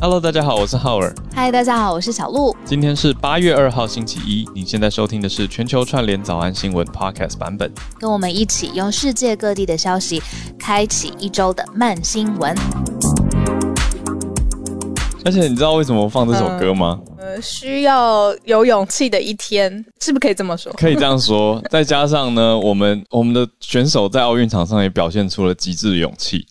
Hello，大家好，我是浩尔。嗨，大家好，我是小鹿。今天是八月二号星期一，你现在收听的是全球串联早安新闻 Podcast 版本。跟我们一起用世界各地的消息开启一周的慢新闻。而且你知道为什么我放这首歌吗？呃，需要有勇气的一天，是不是可以这么说？可以这样说。再加上呢，我们我们的选手在奥运场上也表现出了极致的勇气。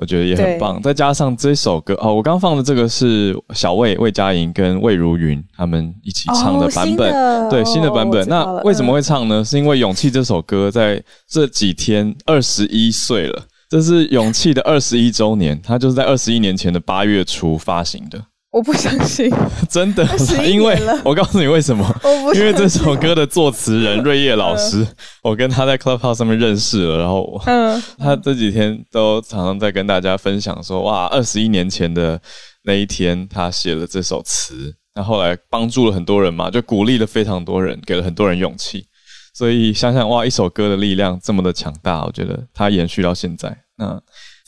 我觉得也很棒，再加上这首歌哦，我刚放的这个是小魏魏佳莹跟魏如云他们一起唱的版本，哦、对新的版本。那为什么会唱呢？嗯、是因为《勇气》这首歌在这几天二十一岁了，这是《勇气》的二十一周年，它就是在二十一年前的八月初发行的。我不相信，真的，因为我告诉你为什么？因为这首歌的作词人瑞叶老师，我跟他在 Clubhouse 上面认识了，然后嗯。他这几天都常常在跟大家分享说，哇，二十一年前的那一天，他写了这首词，那后来帮助了很多人嘛，就鼓励了非常多人，给了很多人勇气，所以想想哇，一首歌的力量这么的强大，我觉得它延续到现在，那。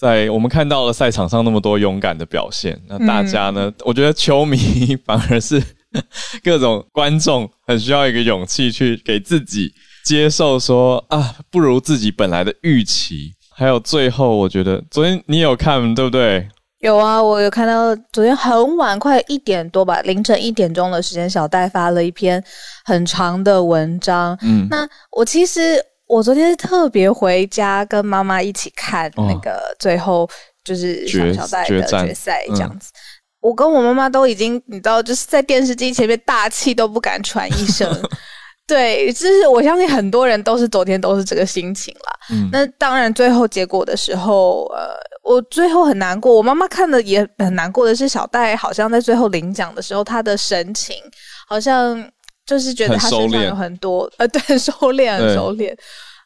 在我们看到了赛场上那么多勇敢的表现，那大家呢？嗯、我觉得球迷反而是 各种观众很需要一个勇气去给自己接受说啊，不如自己本来的预期。还有最后，我觉得昨天你有看对不对？有啊，我有看到昨天很晚，快一点多吧，凌晨一点钟的时间，小戴发了一篇很长的文章。嗯，那我其实。我昨天是特别回家跟妈妈一起看那个最后就是小小戴的决赛这样子，嗯、我跟我妈妈都已经你知道就是在电视机前面大气都不敢喘一声，对，就是我相信很多人都是昨天都是这个心情啦。嗯、那当然最后结果的时候，呃，我最后很难过，我妈妈看的也很难过的是小戴好像在最后领奖的时候，他的神情好像。就是觉得他身上有很多，呃，对，很收敛，很收敛。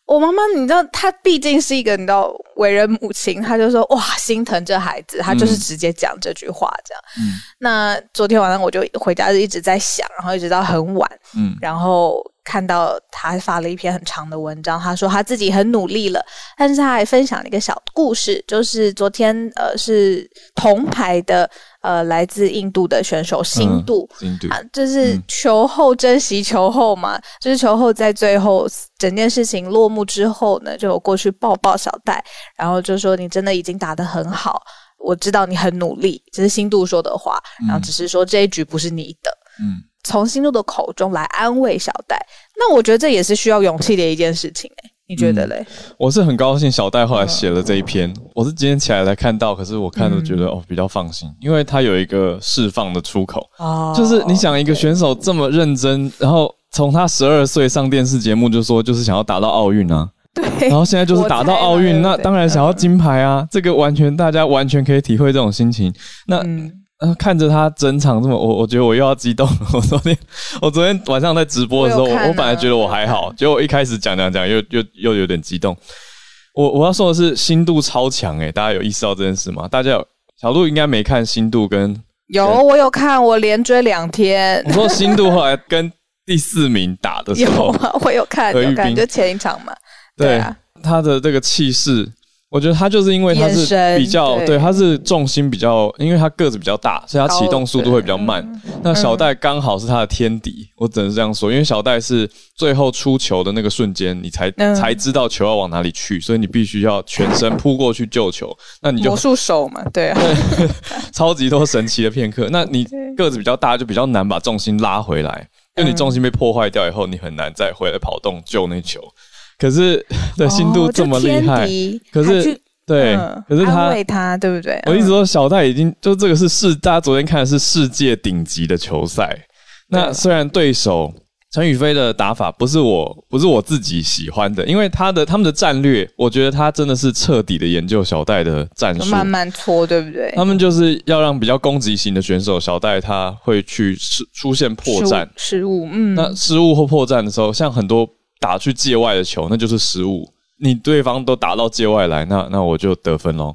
我妈妈，你知道，她毕竟是一个你知道为人母亲，她就说哇，心疼这孩子，她就是直接讲这句话这样。嗯，那昨天晚上我就回家就一直在想，然后一直到很晚，嗯，然后。看到他发了一篇很长的文章，他说他自己很努力了，但是他还分享了一个小故事，就是昨天呃是铜牌的呃来自印度的选手辛杜，辛度。啊，就是球后珍惜球后嘛，嗯、就是球后在最后整件事情落幕之后呢，就过去抱抱小戴，然后就说你真的已经打得很好，我知道你很努力，这是新度说的话，然后只是说这一局不是你的，嗯。从新度的口中来安慰小戴，那我觉得这也是需要勇气的一件事情，欸，你觉得嘞？嗯，我是很高兴小戴后来写了这一篇，嗯，我是今天起来才看到，可是我看了觉得，嗯，哦比较放心，因为他有一个释放的出口，哦，就是你想一个选手这么认真，然后从他十二岁上电视节目就说就是想要打到奥运啊，对，然后现在就是打到奥运，那当然想要金牌啊，这个完全大家完全可以体会这种心情，那。嗯呃，看着他整场这么，我我觉得我又要激动了。我昨天，我昨天晚上在直播的时候，我，我，我本来觉得我还好，结果一开始讲讲讲，又又又有点激动。我我要说的是，心度超强诶，大家有意识到这件事吗？大家有小鹿应该没看心度跟有，我有看，我连追两天。我说心度后来跟第四名打的时候，有啊，我有看，有看，就前一场嘛。对啊，他的这个气势。我觉得他就是因为他是比较对，对，他是重心比较，因为他个子比较大，所以他启动速度会比较慢。那小戴刚好是他的天敌，我只能这样说，因为小戴是最后出球的那个瞬间，你才才知道球要往哪里去，所以你必须要全身扑过去救球。那你就魔术手嘛，对啊，对，超级多神奇的片刻。那你个子比较大，就比较难把重心拉回来，因为你重心被破坏掉以后，你很难再回来跑动救那球。可是，对，辛杜这么厉害，哦、可是，对，嗯、可是他安慰他，对不对？我一直说小戴已经，就这个是世，大家昨天看的是世界顶级的球赛。那虽然对手陈宇飞的打法不是我，不是我自己喜欢的，因为他的他们的战略，我觉得他真的是彻底的研究小戴的战术，慢慢搓，对不对？他们就是要让比较攻击型的选手小戴他会去出出现破绽失误，嗯，那失误或破绽的时候，像很多。打去界外的球，那就是失误。你对方都打到界外来，那那我就得分喽。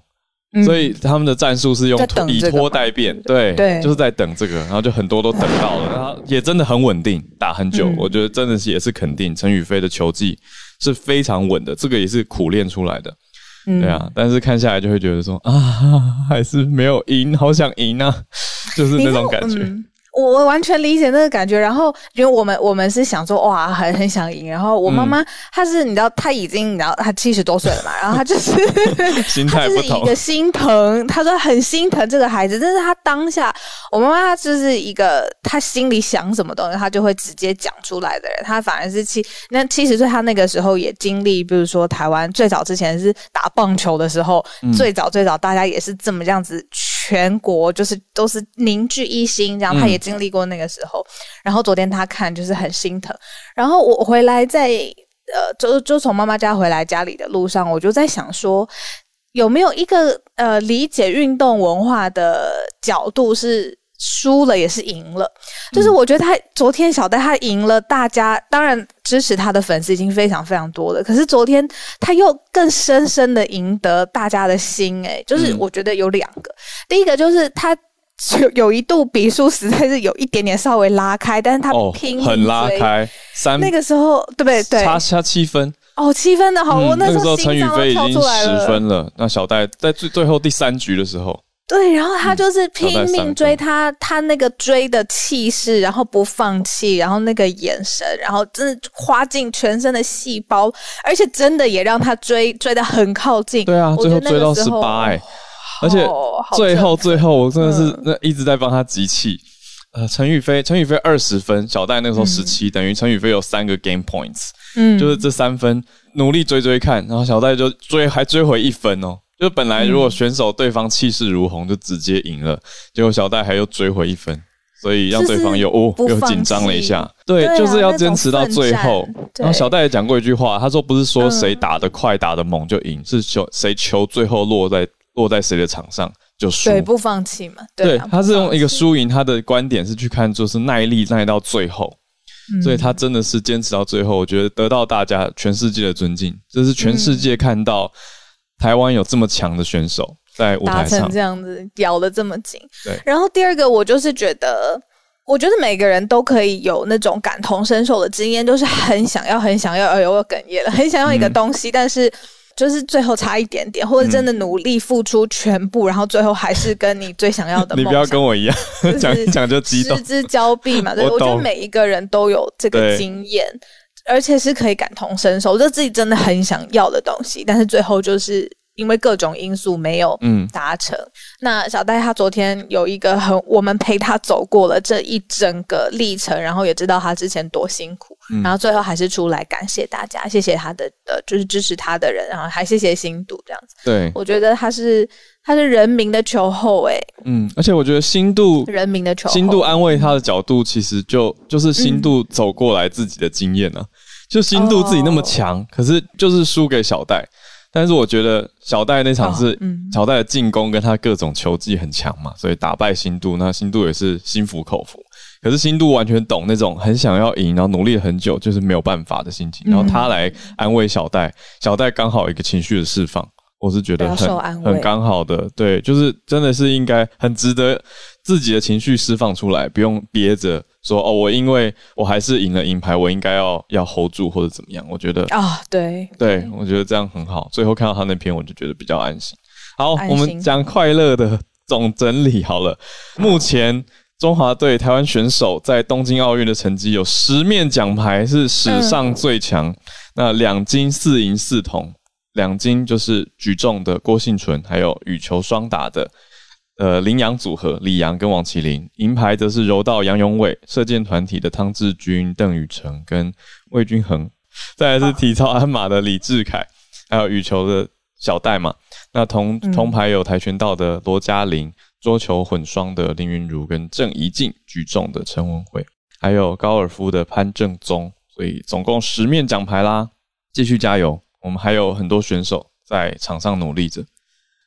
嗯、所以他们的战术是用以拖代变，对，对就是在等这个，然后就很多都等到了，然后也真的很稳定，打很久。嗯、我觉得真的是也是肯定陈宇飞的球技是非常稳的，这个也是苦练出来的。嗯、对啊，但是看下来就会觉得说啊，还是没有赢，好想赢啊。就是那种感觉。我我完全理解那个感觉，然后因为我们我们是想说哇，很很想赢，然后我妈妈她是你知道她已经你知道她七十多岁了嘛，然后她就是 心态不同，她就是一个心疼，她说很心疼这个孩子，但是她当下我妈妈她就是一个她心里想什么东西，她就会直接讲出来的人，她反而是七那七十岁，她那个时候也经历，比如说台湾最早之前是打棒球的时候，嗯、最早最早大家也是这么这样子。全国就是都是凝聚一心，这样他也经历过那个时候。嗯、然后昨天他看就是很心疼。然后我回来在呃，就就从妈妈家回来家里的路上，我就在想说，有没有一个呃理解运动文化的角度是。输了也是赢了，就是我觉得他昨天小戴他赢了，大家当然支持他的粉丝已经非常非常多了。可是昨天他又更深深的赢得大家的心，诶，就是我觉得有两个，嗯、第一个就是他有有一度比数实在是有一点点稍微拉开，但是他拼、哦、很拉开三，那个时候对不对？对，差差七分哦，七分的好，我、嗯、那时候陈宇飞已经十分了，那小戴在最最后第三局的时候。对，然后他就是拼命追他，嗯、他那个追的气势，然后不放弃，然后那个眼神，然后真的花尽全身的细胞，而且真的也让他追追的很靠近。对啊，最后追到十八哎，而且最后最后我真的是那一直在帮他集气。呃，陈宇飞，陈宇飞二十分，小戴那时候十七、嗯，等于陈宇飞有三个 game points，嗯，就是这三分努力追追看，然后小戴就追还追回一分哦。就本来如果选手对方气势如虹，就直接赢了，结果小戴还又追回一分，所以让对方又哦又紧张了一下。对，对啊、就是要坚持到最后。然后小戴也讲过一句话，他说不是说谁打得快、打得猛就赢，是球谁球最后落在落在谁的场上就输。对，不放弃嘛。对，对，他是用一个输赢，他的观点是去看就是耐力耐到最后，所以他真的是坚持到最后，我觉得得到大家全世界的尊敬，这是全世界看到。台湾有这么强的选手在舞台上，这样子，咬的这么紧。对。然后第二个，我就是觉得，我觉得每个人都可以有那种感同身受的经验，就是很想要、很想要，哎呦，我哽咽了，很想要一个东西，嗯、但是就是最后差一点点，或者真的努力付出全部，嗯、然后最后还是跟你最想要的。你不要跟我一样，讲一讲就激动，失之交臂嘛。对，我觉得每一个人都有这个经验。而且是可以感同身受，就自己真的很想要的东西，但是最后就是因为各种因素没有嗯达成。嗯、那小戴他昨天有一个很，我们陪他走过了这一整个历程，然后也知道他之前多辛苦，嗯、然后最后还是出来感谢大家，谢谢他的呃，就是支持他的人，然后还谢谢新度这样子。对，我觉得他是他是人民的球后诶。嗯，而且我觉得新度人民的球后，新度安慰他的角度，其实就就是新度走过来自己的经验呢、啊。嗯就新度自己那么强，oh. 可是就是输给小戴。但是我觉得小戴那场是小戴的进攻跟他各种球技很强嘛，所以打败新都，那新都也是心服口服。可是新都完全懂那种很想要赢，然后努力了很久就是没有办法的心情，然后他来安慰小戴，小戴刚好一个情绪的释放，我是觉得很很刚好的，对，就是真的是应该很值得自己的情绪释放出来，不用憋着。说哦，我因为我还是赢了银牌，我应该要要 hold 住或者怎么样？我觉得啊、哦，对对，我觉得这样很好。最后看到他那篇，我就觉得比较安心。好，我们讲快乐的总整理好了。目前中华队台湾选手在东京奥运的成绩有十面奖牌，是史上最强。嗯、那两金四银四铜，两金就是举重的郭信淳，还有羽球双打的。呃，羚羊组合李阳跟王麒麟，银牌则是柔道杨永伟，射箭团体的汤志军、邓宇成跟魏均衡，再来是体操鞍马的李志凯，还有羽球的小戴嘛。那铜铜牌有跆拳道的罗嘉玲，桌球混双的林昀儒跟郑怡静，举重的陈文慧，还有高尔夫的潘正宗，所以总共十面奖牌啦，继续加油！我们还有很多选手在场上努力着，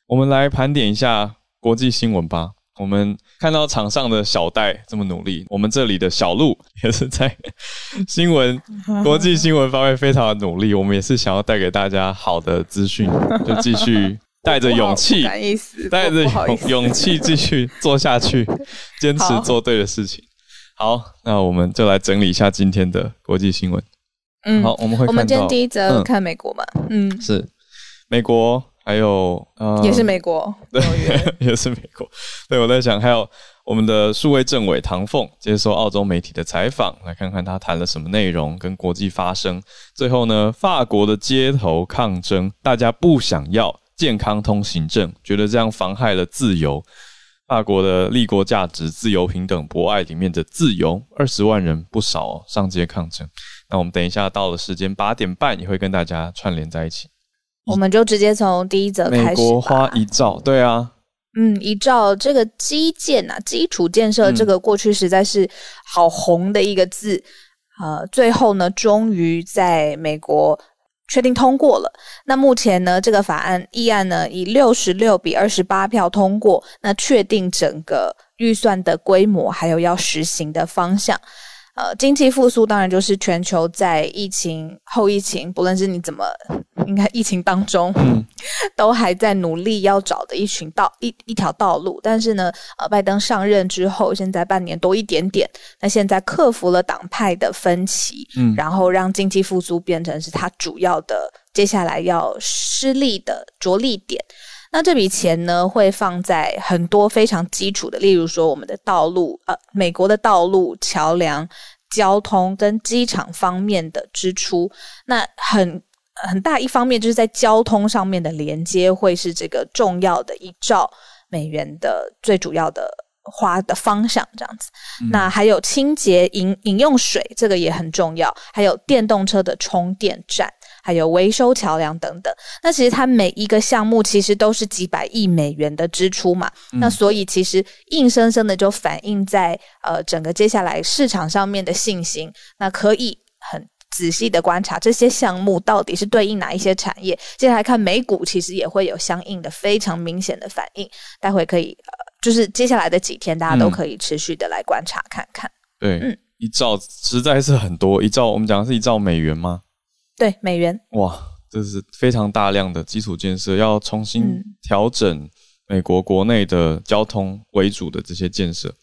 我们来盘点一下。国际新闻吧，我们看到场上的小戴这么努力，我们这里的小鹿也是在新闻 国际新闻方面非常的努力。我们也是想要带给大家好的资讯，就继续带着勇气，带着勇勇气继续做下去，坚持做对的事情。好，那我们就来整理一下今天的国际新闻。嗯，好，我们会看到，我们今天第一则看美国嘛，嗯，嗯是美国。还有，呃，也是美国，对，也是美国。对，我在想，还有我们的数位政委唐凤接受澳洲媒体的采访，来看看他谈了什么内容，跟国际发声。最后呢，法国的街头抗争，大家不想要健康通行证，觉得这样妨害了自由。法国的立国价值、自由、平等、博爱里面的自由，二十万人不少哦，上街抗争。那我们等一下到了时间八点半，也会跟大家串联在一起。我们就直接从第一则开始。美国花一兆，对啊。嗯，一兆这个基建啊，基础建设这个过去实在是好红的一个字，嗯、呃，最后呢，终于在美国确定通过了。那目前呢，这个法案议案呢，以六十六比二十八票通过，那确定整个预算的规模，还有要实行的方向。呃，经济复苏当然就是全球在疫情后疫情，不论是你怎么，应该疫情当中，嗯，都还在努力要找的一群道一一条道路。但是呢，呃，拜登上任之后，现在半年多一点点，那现在克服了党派的分歧，嗯，然后让经济复苏变成是他主要的接下来要施力的着力点。那这笔钱呢，会放在很多非常基础的，例如说我们的道路，呃，美国的道路、桥梁、交通跟机场方面的支出。那很很大一方面就是在交通上面的连接，会是这个重要的一兆美元的最主要的花的方向，这样子。嗯。那还有清洁饮饮用水，这个也很重要，还有电动车的充电站。还有维修桥梁等等，那其实它每一个项目其实都是几百亿美元的支出嘛，嗯、那所以其实硬生生的就反映在呃整个接下来市场上面的信心，那可以很仔细的观察这些项目到底是对应哪一些产业。接下来看美股，其实也会有相应的非常明显的反应，待会可以呃就是接下来的几天大家都可以持续的来观察看看。对，嗯，一兆实在是很多，一兆我们讲的是一兆美元吗？对，美元。哇，这是非常大量的基础建设，要重新调整美国国内的交通为主的这些建设。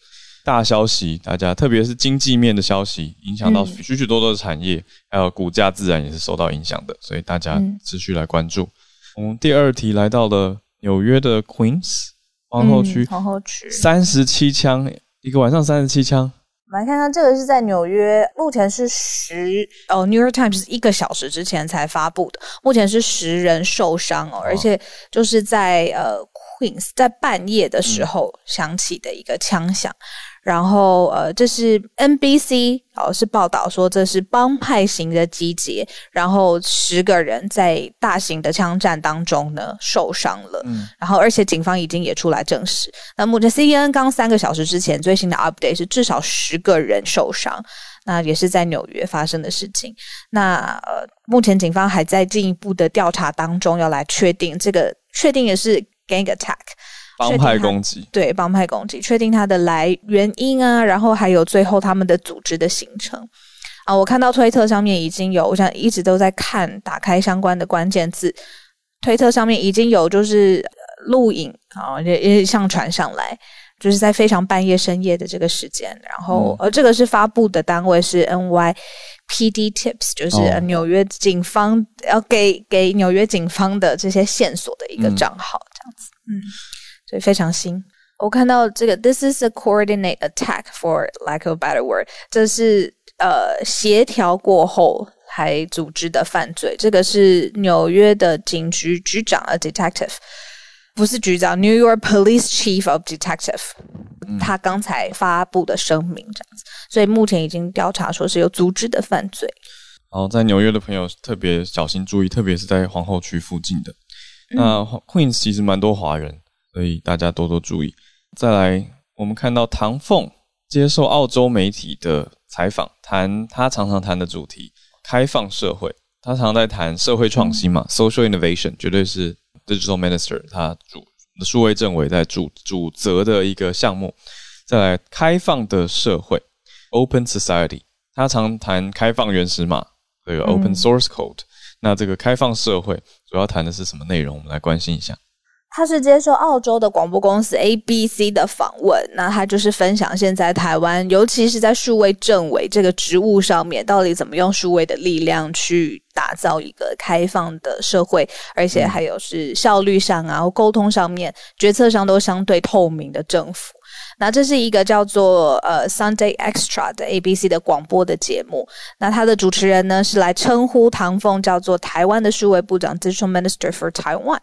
大消息，大家特别是经济面的消息，影响到许许多多的产业，还有股价自然也是受到影响的，所以大家持续来关注。我们第二题来到了纽约的 Queens 皇后区，皇后区三十七枪，一个晚上三十七枪。来看看这个是在纽约，目前是十哦，《New York Times》是一个小时之前才发布的，目前是十人受伤哦，而且就是在呃 Queens 在半夜的时候响起的一个枪响。嗯然后，呃，这是 NBC 哦，是报道说这是帮派型的集结，然后十个人在大型的枪战当中呢受伤了。嗯，然后而且警方已经也出来证实。那目前 CNN 刚三个小时之前最新的 update 是至少十个人受伤，那也是在纽约发生的事情。那呃，目前警方还在进一步的调查当中，要来确定这个确定也是 gang attack。帮派攻击，对，帮派攻击，确定它的来原因啊，然后还有最后他们的组织的形成啊。我看到推特上面已经有，我想一直都在看，打开相关的关键字，推特上面已经有就是录影啊，也也上传上来，就是在非常半夜深夜的这个时间，然后呃，这个是发布的单位是 NYPD Tips，就是纽约警方要给给纽约警方的这些线索的一个账号，这样子，嗯。所以非常新。我看到这个，This is a coordinate attack for lack of a better word，这是呃协调过后还组织的犯罪。这个是纽约的警局局长，a detective，不是局长，New York Police Chief of Detective，他刚才发布的声明这样子。所以目前已经调查说是有组织的犯罪。然后在纽约的朋友特别小心注意，特别是在皇后区附近的。那 Queens 其实蛮多华人。所以大家多多注意。再来，我们看到唐凤接受澳洲媒体的采访，谈他常常谈的主题——开放社会。他常常在谈社会创新嘛，social innovation，绝对是 digital minister 他主数位政委在主主责的一个项目。再来，开放的社会 （open society），他常谈开放原始码，这个 open source code。那这个开放社会主要谈的是什么内容？我们来关心一下。他是接受澳洲的广播公司 ABC 的访问，那他就是分享现在台湾，尤其是在数位政委这个职务上面，到底怎么用数位的力量去打造一个开放的社会，而且还有是效率上啊，沟通上面、决策上都相对透明的政府。那这是一个叫做呃 Sunday Extra 的 ABC 的广播的节目。那他的主持人呢是来称呼唐凤叫做台湾的数位部长 Digital Minister for Taiwan。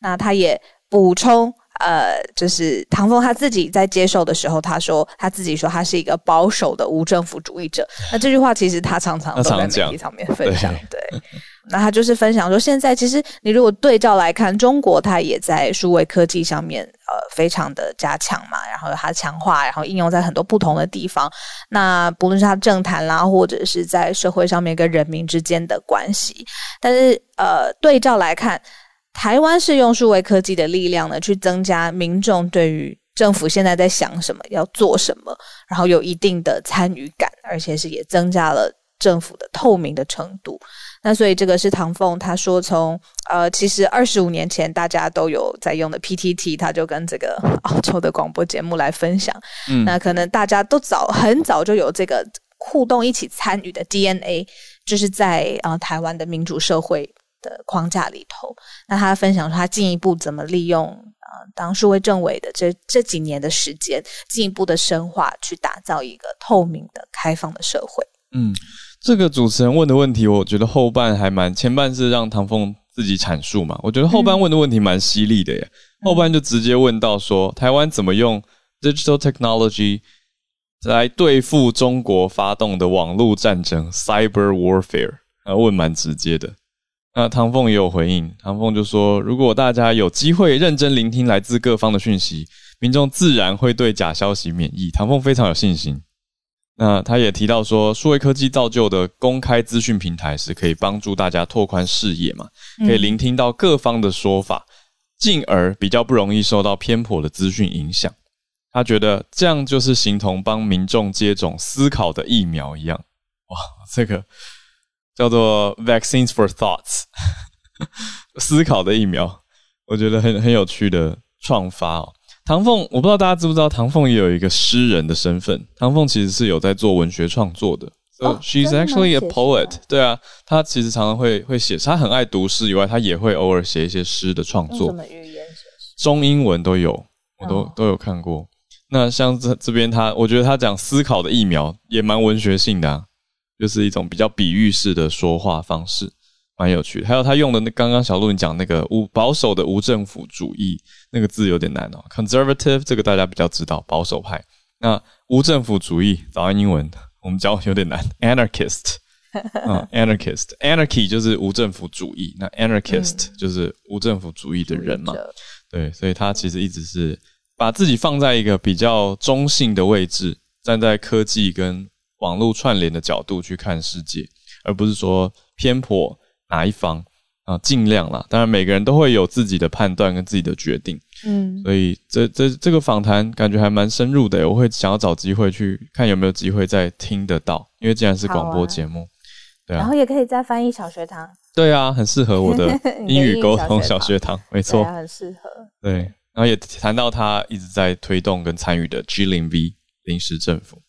那他也补充。呃，就是唐凤他自己在接受的时候，他说他自己说他是一个保守的无政府主义者。那这句话其实他常常都在媒体上面分享。对，那他就是分享说，现在其实你如果对照来看，中国它也在数位科技上面呃非常的加强嘛，然后它强化，然后应用在很多不同的地方。那不论是它政坛啦，或者是在社会上面跟人民之间的关系，但是呃对照来看。台湾是用数位科技的力量呢，去增加民众对于政府现在在想什么、要做什么，然后有一定的参与感，而且是也增加了政府的透明的程度。那所以这个是唐凤他说从呃，其实二十五年前大家都有在用的 PTT，他就跟这个澳洲的广播节目来分享。嗯，那可能大家都早很早就有这个互动、一起参与的 DNA，就是在呃台湾的民主社会。的框架里头，那他分享说他进一步怎么利用呃当数位政委的这这几年的时间，进一步的深化，去打造一个透明的、开放的社会。嗯，这个主持人问的问题，我觉得后半还蛮，前半是让唐凤自己阐述嘛，我觉得后半问的问题蛮犀利的耶，嗯、后半就直接问到说台湾怎么用 digital technology 来对付中国发动的网络战争 cyber warfare，啊，问蛮直接的。那唐凤也有回应，唐凤就说：“如果大家有机会认真聆听来自各方的讯息，民众自然会对假消息免疫。”唐凤非常有信心。那他也提到说，数位科技造就的公开资讯平台是可以帮助大家拓宽视野嘛，可以聆听到各方的说法，进而比较不容易受到偏颇的资讯影响。他觉得这样就是形同帮民众接种思考的疫苗一样。哇，这个。叫做 Vaccines for Thoughts，思考的疫苗，我觉得很很有趣的创发哦。唐凤，我不知道大家知不知道，唐凤也有一个诗人的身份。唐凤其实是有在做文学创作的。哦、so，She's actually a poet。对啊，她其实常常会会写，她很爱读诗以外，她也会偶尔写一些诗的创作。什么语言？中英文都有，我都、哦、都有看过。那像这这边他，我觉得他讲思考的疫苗也蛮文学性的啊。就是一种比较比喻式的说话方式，蛮有趣的。还有他用的那刚刚小鹿你讲那个无保守的无政府主义那个字有点难哦，conservative 这个大家比较知道，保守派。那无政府主义早安英文我们教有点难，anarchist，嗯，anarchist，anarchy 就是无政府主义，那 anarchist 就是无政府主义的人嘛。对，所以他其实一直是把自己放在一个比较中性的位置，站在科技跟。网络串联的角度去看世界，而不是说偏颇哪一方啊，尽量啦。当然，每个人都会有自己的判断跟自己的决定。嗯，所以这这这个访谈感觉还蛮深入的。我会想要找机会去看有没有机会再听得到，因为既然是广播节目，对啊，然后也可以再翻译小学堂。对啊，很适合我的 英语沟通小学堂，没错，很适合。对，然后也谈到他一直在推动跟参与的 G 零 V 临时政府。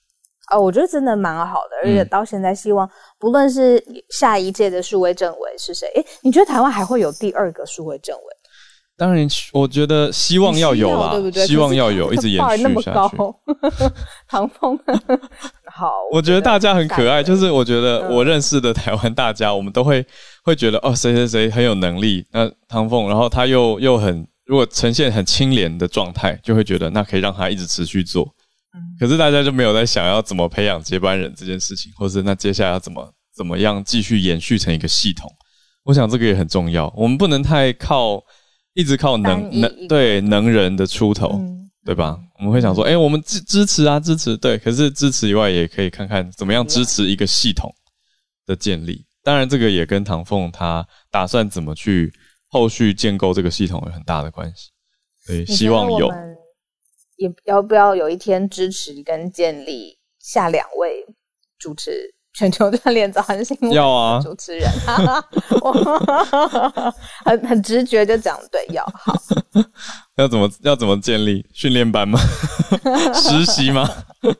哦，我觉得真的蛮好的，而且到现在，希望不论是下一届的数位政委是谁，诶，你觉得台湾还会有第二个数位政委？当然，我觉得希望要有啦，对不对？希望要有，一直延续下去。那么高，唐凤，好，我觉得大家很可爱，就是我觉得我认识的台湾大家，我们都会会觉得哦，谁谁谁很有能力，那唐凤，然后他又又很，如果呈现很清廉的状态，就会觉得那可以让他一直持续做。可是大家就没有在想要怎么培养接班人这件事情，或是那接下来要怎么怎么样继续延续成一个系统？我想这个也很重要。我们不能太靠一直靠能能对能人的出头，嗯、对吧？我们会想说，哎、欸，我们支支持啊，支持对。可是支持以外，也可以看看怎么样支持一个系统的建立。当然，这个也跟唐凤他打算怎么去后续建构这个系统有很大的关系。所以希望有。也要不要有一天支持跟建立下两位主持全球锻炼早安新闻？要啊，主持人，我很很直觉就讲对，要好。要怎么要怎么建立训练班吗？实习吗？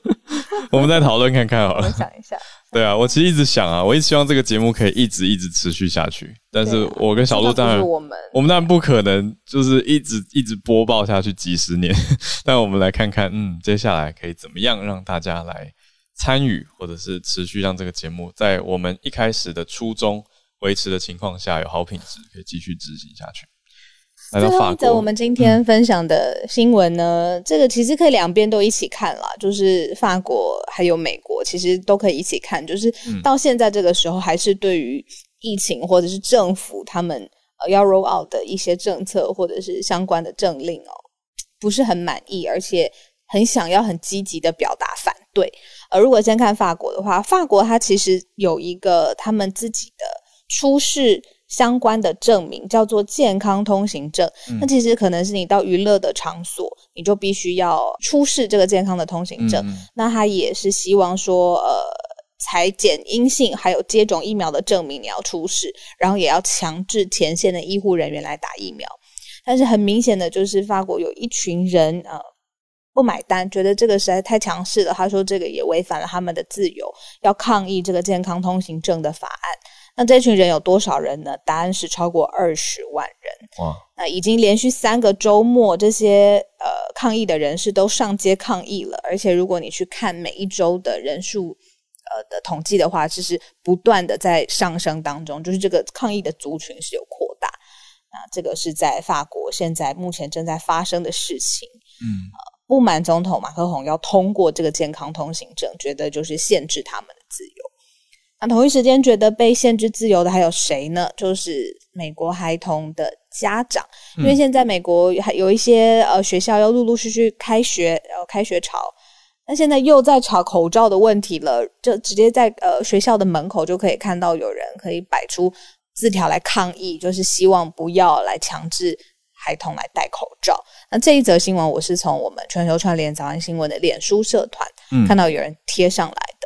我们再讨论看看好了。我想一下。对啊，我其实一直想啊，我一直希望这个节目可以一直一直持续下去。但是我跟小鹿当然，我们我们当然不可能就是一直一直播报下去几十年。但我们来看看，嗯，接下来可以怎么样让大家来参与，或者是持续让这个节目在我们一开始的初衷维持的情况下有好品质，可以继续执行下去。最后一则我们今天分享的新闻呢，嗯、这个其实可以两边都一起看啦，就是法国还有美国，其实都可以一起看。就是到现在这个时候，还是对于疫情或者是政府他们呃要 roll out 的一些政策或者是相关的政令哦，不是很满意，而且很想要很积极的表达反对。而如果先看法国的话，法国它其实有一个他们自己的出示。相关的证明叫做健康通行证，嗯、那其实可能是你到娱乐的场所，你就必须要出示这个健康的通行证。嗯、那他也是希望说，呃，采检阴性还有接种疫苗的证明你要出示，然后也要强制前线的医护人员来打疫苗。但是很明显的就是法国有一群人呃不买单，觉得这个实在太强势了。他说这个也违反了他们的自由，要抗议这个健康通行证的法案。那这群人有多少人呢？答案是超过二十万人。哇！那已经连续三个周末，这些呃抗议的人士都上街抗议了。而且，如果你去看每一周的人数呃的统计的话，其实不断的在上升当中，就是这个抗议的族群是有扩大。那这个是在法国现在目前正在发生的事情。嗯，呃，不满总统马克宏要通过这个健康通行证，觉得就是限制他们。那同一时间觉得被限制自由的还有谁呢？就是美国孩童的家长，因为现在美国还有一些呃学校要陆陆续续开学，然后开学潮，那现在又在吵口罩的问题了，就直接在呃学校的门口就可以看到有人可以摆出字条来抗议，就是希望不要来强制孩童来戴口罩。那这一则新闻我是从我们全球串联早安新闻的脸书社团看到有人贴上来。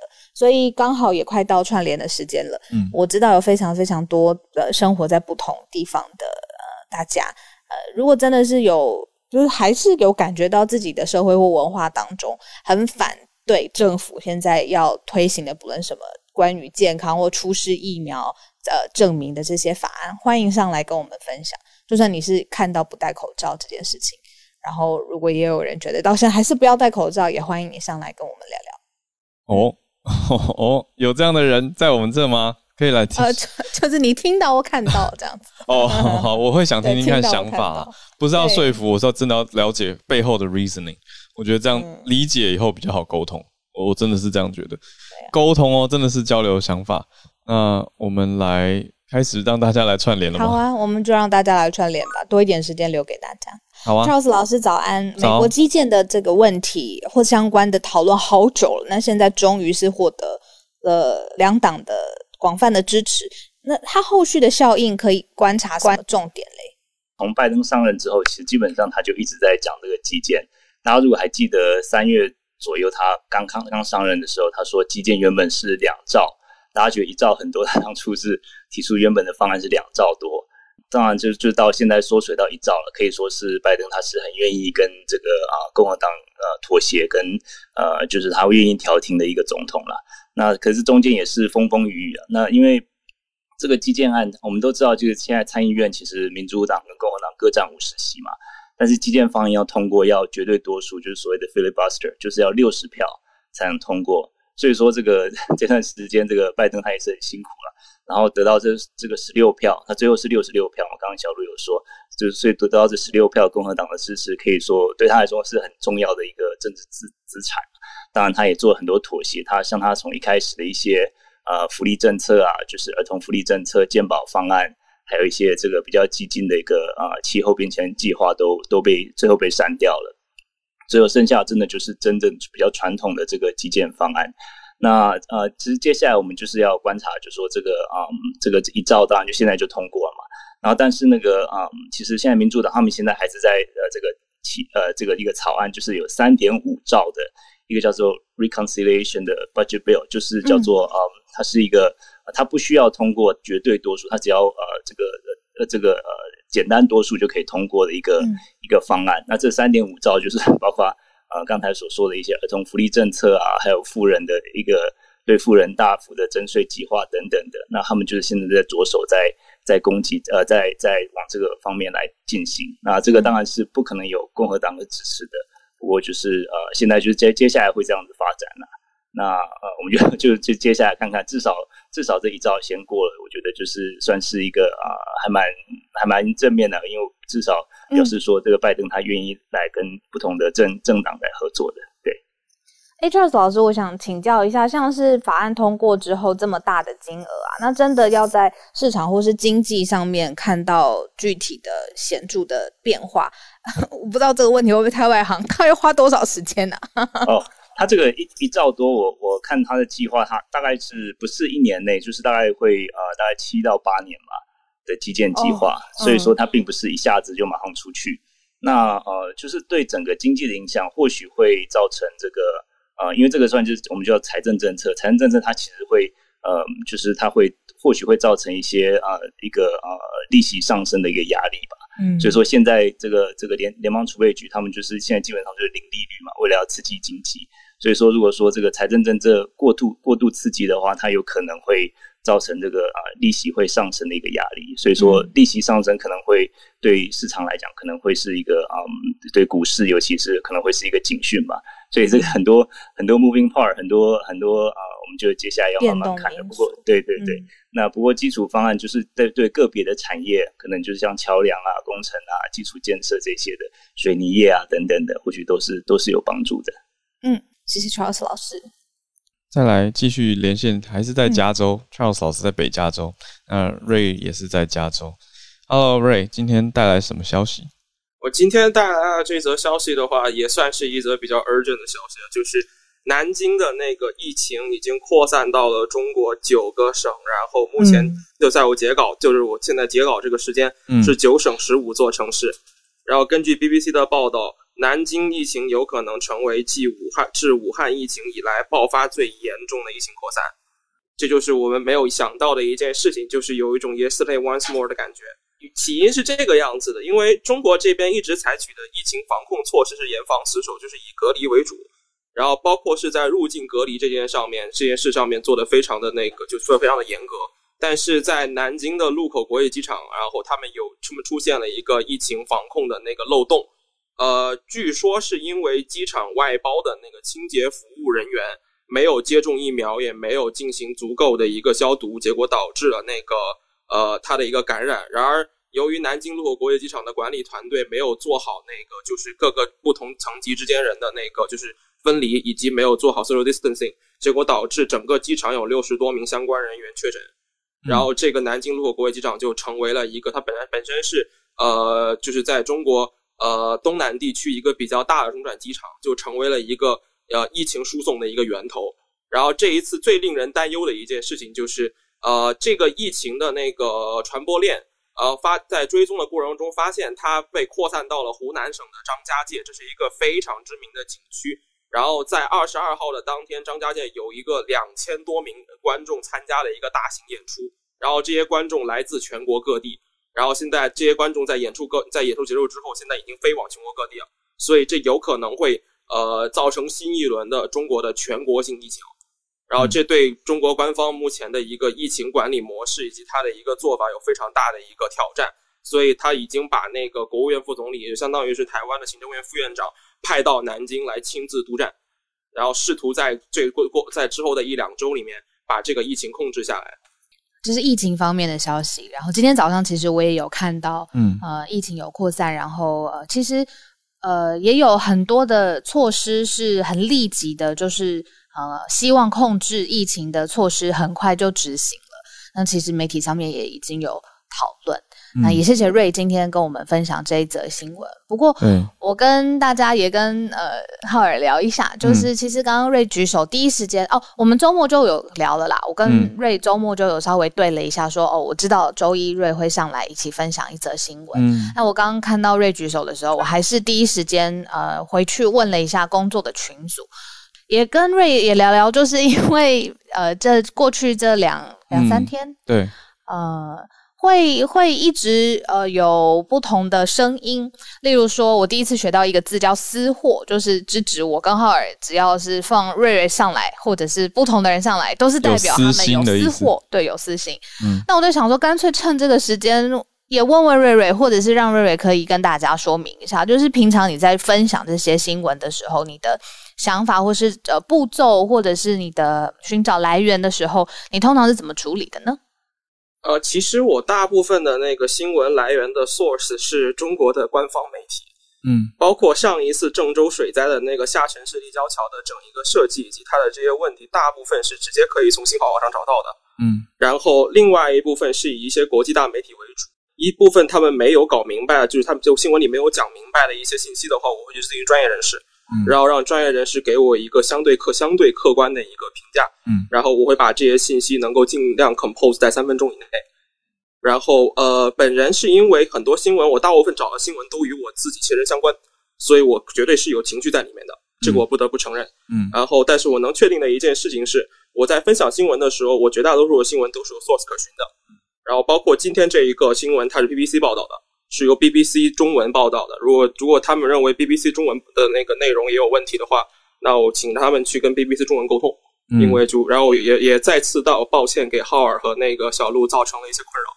所以刚好也快到串联的时间了。嗯，我知道有非常非常多的生活在不同地方的呃大家，呃，如果真的是有，就是还是有感觉到自己的社会或文化当中很反对政府现在要推行的，不论什么关于健康或出示疫苗呃证明的这些法案，欢迎上来跟我们分享。就算你是看到不戴口罩这件事情，然后如果也有人觉得到现在还是不要戴口罩，也欢迎你上来跟我们聊聊。哦。哦 哦，有这样的人在我们这吗？可以来听。呃，就是你听到我看到这样子。哦，好，好，我会想听听看想法，不是要说服，我是要真的要了解背后的 reasoning。我觉得这样理解以后比较好沟通。我真的是这样觉得，沟通哦，真的是交流想法。那我们来。开始让大家来串联了吗？好啊，我们就让大家来串联吧，多一点时间留给大家。好啊，Charles 老师早安。美国基建的这个问题或相关的讨论好久了，那现在终于是获得了两党的广泛的支持。那它后续的效应可以观察什么重点嘞？从拜登上任之后，其实基本上他就一直在讲这个基建。大家如果还记得三月左右他刚刚刚上任的时候，他说基建原本是两兆。大家觉得一兆很多，他当初是提出原本的方案是两兆多，当然就就到现在缩水到一兆了，可以说是拜登他是很愿意跟这个啊共和党呃妥协，跟呃就是他愿意调停的一个总统了。那可是中间也是风风雨雨啊。那因为这个基建案，我们都知道，就是现在参议院其实民主党跟共和党各占五十席嘛，但是基建方案要通过要绝对多数，就是所谓的 filibuster，就是要六十票才能通过。所以说，这个 这段时间，这个拜登他也是很辛苦了，然后得到这这个十六票，他最后是六十六票。我刚刚小鹿有说，就是所以得到这十六票共和党的支持，可以说对他来说是很重要的一个政治资资产。当然，他也做了很多妥协，他像他从一开始的一些呃福利政策啊，就是儿童福利政策、健保方案，还有一些这个比较激进的一个啊、气候变迁计划，都都被最后被删掉了。最后剩下真的就是真正比较传统的这个基建方案。那呃，其实接下来我们就是要观察，就是说这个啊、嗯，这个一兆当然就现在就通过了嘛。然后但是那个啊、嗯，其实现在民主党他们现在还是在呃这个起呃这个一个草案，就是有三点五兆的一个叫做 reconciliation 的 budget bill，就是叫做啊、它是一个它不需要通过绝对多数，它只要呃这个呃这个呃简单多数就可以通过的一个、嗯、一个方案。那这三点五兆就是包括。呃，刚才所说的一些儿童福利政策啊，还有富人的一个对富人大幅的征税计划等等的，那他们就是现在在着手在在攻击，呃，在在往这个方面来进行。那这个当然是不可能有共和党的支持的，不过就是呃，现在就是接接下来会这样子发展了。那呃，我们就 就就接下来看看，至少至少这一招先过了，我觉得就是算是一个啊、呃，还蛮还蛮正面的，因为至少表示说这个拜登他愿意来跟不同的政政党来合作的。对，哎，Charles 老师，我想请教一下，像是法案通过之后这么大的金额啊，那真的要在市场或是经济上面看到具体的显著的变化，我不知道这个问题会不会太外行，他要花多少时间呢、啊？哦。他这个一一兆多，我我看他的计划，他大概是不是一年内，就是大概会呃大概七到八年吧的基建计划，所以说它并不是一下子就马上出去。那呃，就是对整个经济的影响，或许会造成这个呃，因为这个算就是我们叫财政政策，财政政策它其实会呃，就是它会或许会造成一些呃一个呃利息上升的一个压力吧。嗯，所以说现在这个这个联联邦储备局他们就是现在基本上就是零利率嘛，为了要刺激经济。所以说，如果说这个财政政策过度过度刺激的话，它有可能会造成这个啊利息会上升的一个压力。所以说，利息上升可能会对市场来讲可能会是一个啊、嗯，对股市尤其是可能会是一个警讯吧。所以这个很多很多 moving part，很多很多啊，我们就接下来要慢慢看的。不过，对对对，嗯、那不过基础方案就是对对个别的产业，可能就是像桥梁啊、工程啊、基础建设这些的水泥业啊等等的，或许都是都是有帮助的。嗯。谢谢 Charles 老师。再来继续连线，还是在加州。嗯、Charles 老师在北加州，那 Ray 也是在加州。Hello，Ray，今天带来什么消息？我今天带来的这则消息的话，也算是一则比较 urgent 的消息，就是南京的那个疫情已经扩散到了中国九个省，然后目前就在我截稿，嗯、就是我现在截稿这个时间是九省十五座城市。嗯、然后根据 BBC 的报道。南京疫情有可能成为继武汉至武汉疫情以来爆发最严重的疫情扩散，这就是我们没有想到的一件事情，就是有一种 yesterday once more 的感觉。起因是这个样子的，因为中国这边一直采取的疫情防控措施是严防死守，就是以隔离为主，然后包括是在入境隔离这件上面，这件事上面做得非常的那个，就做得非常的严格。但是在南京的禄口国际机场，然后他们有这么出现了一个疫情防控的那个漏洞。呃，据说是因为机场外包的那个清洁服务人员没有接种疫苗，也没有进行足够的一个消毒，结果导致了那个呃他的一个感染。然而，由于南京禄口国际机场的管理团队没有做好那个就是各个不同层级之间人的那个就是分离，以及没有做好 social distancing，结果导致整个机场有六十多名相关人员确诊。然后，这个南京禄口国际机场就成为了一个它本来本身是呃就是在中国。呃，东南地区一个比较大的中转机场就成为了一个呃疫情输送的一个源头。然后这一次最令人担忧的一件事情就是，呃，这个疫情的那个传播链，呃，发在追踪的过程中发现它被扩散到了湖南省的张家界，这是一个非常知名的景区。然后在二十二号的当天，张家界有一个两千多名观众参加了一个大型演出，然后这些观众来自全国各地。然后现在这些观众在演出各在演出结束之后，现在已经飞往全国各地了，所以这有可能会呃造成新一轮的中国的全国性疫情。然后这对中国官方目前的一个疫情管理模式以及它的一个做法有非常大的一个挑战，所以他已经把那个国务院副总理，也就相当于是台湾的行政院副院长派到南京来亲自督战，然后试图在这过过在之后的一两周里面把这个疫情控制下来。这是疫情方面的消息，然后今天早上其实我也有看到，嗯，呃，疫情有扩散，然后呃，其实呃也有很多的措施是很立即的，就是呃希望控制疫情的措施很快就执行了。那其实媒体上面也已经有讨论。那也谢谢 Ray 今天跟我们分享这一则新闻。不过，嗯，我跟大家也跟呃浩尔聊一下，就是其实刚刚 Ray 举手第一时间哦，我们周末就有聊了啦。我跟 Ray 周末就有稍微对了一下说，说哦，我知道周一 Ray 会上来一起分享一则新闻。嗯，那我刚刚看到 Ray 举手的时候，我还是第一时间呃回去问了一下工作的群组，也跟 Ray 也聊聊，就是因为呃这过去这两两三天，对，呃。会会一直呃有不同的声音，例如说，我第一次学到一个字叫“私货”，就是直指我跟浩尔，只要是放瑞瑞上来，或者是不同的人上来，都是代表他们有私货，对，有私心。嗯，那我就想说，干脆趁这个时间也问问瑞瑞，或者是让瑞瑞可以跟大家说明一下，就是平常你在分享这些新闻的时候，你的想法或是呃步骤，或者是你的寻找来源的时候，你通常是怎么处理的呢？呃，其实我大部分的那个新闻来源的 source 是中国的官方媒体，嗯，包括上一次郑州水灾的那个下沉式立交桥的整一个设计以及它的这些问题，大部分是直接可以从新华网上找到的，嗯，然后另外一部分是以一些国际大媒体为主，一部分他们没有搞明白，就是他们就新闻里没有讲明白的一些信息的话，我会去咨询专业人士。然后让专业人士给我一个相对客、相对客观的一个评价，嗯，然后我会把这些信息能够尽量 compose 在三分钟以内。然后，呃，本人是因为很多新闻，我大部分找的新闻都与我自己切身相关，所以我绝对是有情绪在里面的，这个我不得不承认，嗯。然后，但是我能确定的一件事情是，我在分享新闻的时候，我绝大多数的新闻都是有 source 可循的，然后包括今天这一个新闻，它是 BBC 报道的。是由 BBC 中文报道的。如果如果他们认为 BBC 中文的那个内容也有问题的话，那我请他们去跟 BBC 中文沟通。嗯、因为就然后也也再次道抱歉，给浩尔和那个小鹿造成了一些困扰。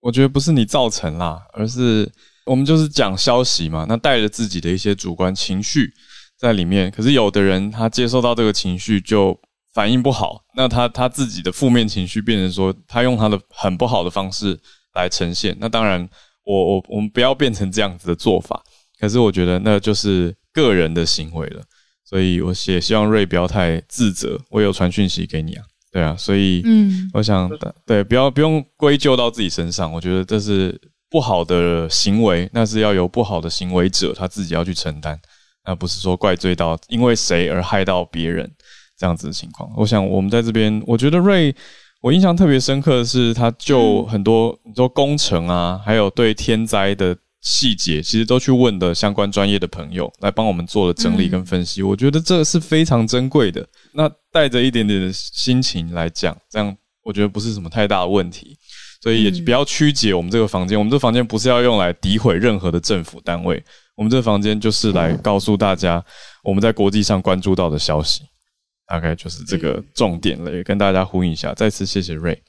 我觉得不是你造成啦，而是我们就是讲消息嘛，那带着自己的一些主观情绪在里面。可是有的人他接受到这个情绪就反应不好，那他他自己的负面情绪变成说他用他的很不好的方式来呈现。那当然。我我我们不要变成这样子的做法，可是我觉得那就是个人的行为了，所以我也希望瑞不要太自责。我有传讯息给你啊，对啊，所以嗯，我想对，不要不用归咎到自己身上，我觉得这是不好的行为，那是要由不好的行为者他自己要去承担，那不是说怪罪到因为谁而害到别人这样子的情况。我想我们在这边，我觉得瑞。我印象特别深刻的是，他就很多你说工程啊，还有对天灾的细节，其实都去问的相关专业的朋友来帮我们做了整理跟分析。我觉得这是非常珍贵的。那带着一点点的心情来讲，这样我觉得不是什么太大的问题。所以也不要曲解我们这个房间。我们这个房间不是要用来诋毁任何的政府单位，我们这个房间就是来告诉大家我们在国际上关注到的消息。大概就是这个重点了，也跟大家呼应一下。再次谢谢瑞，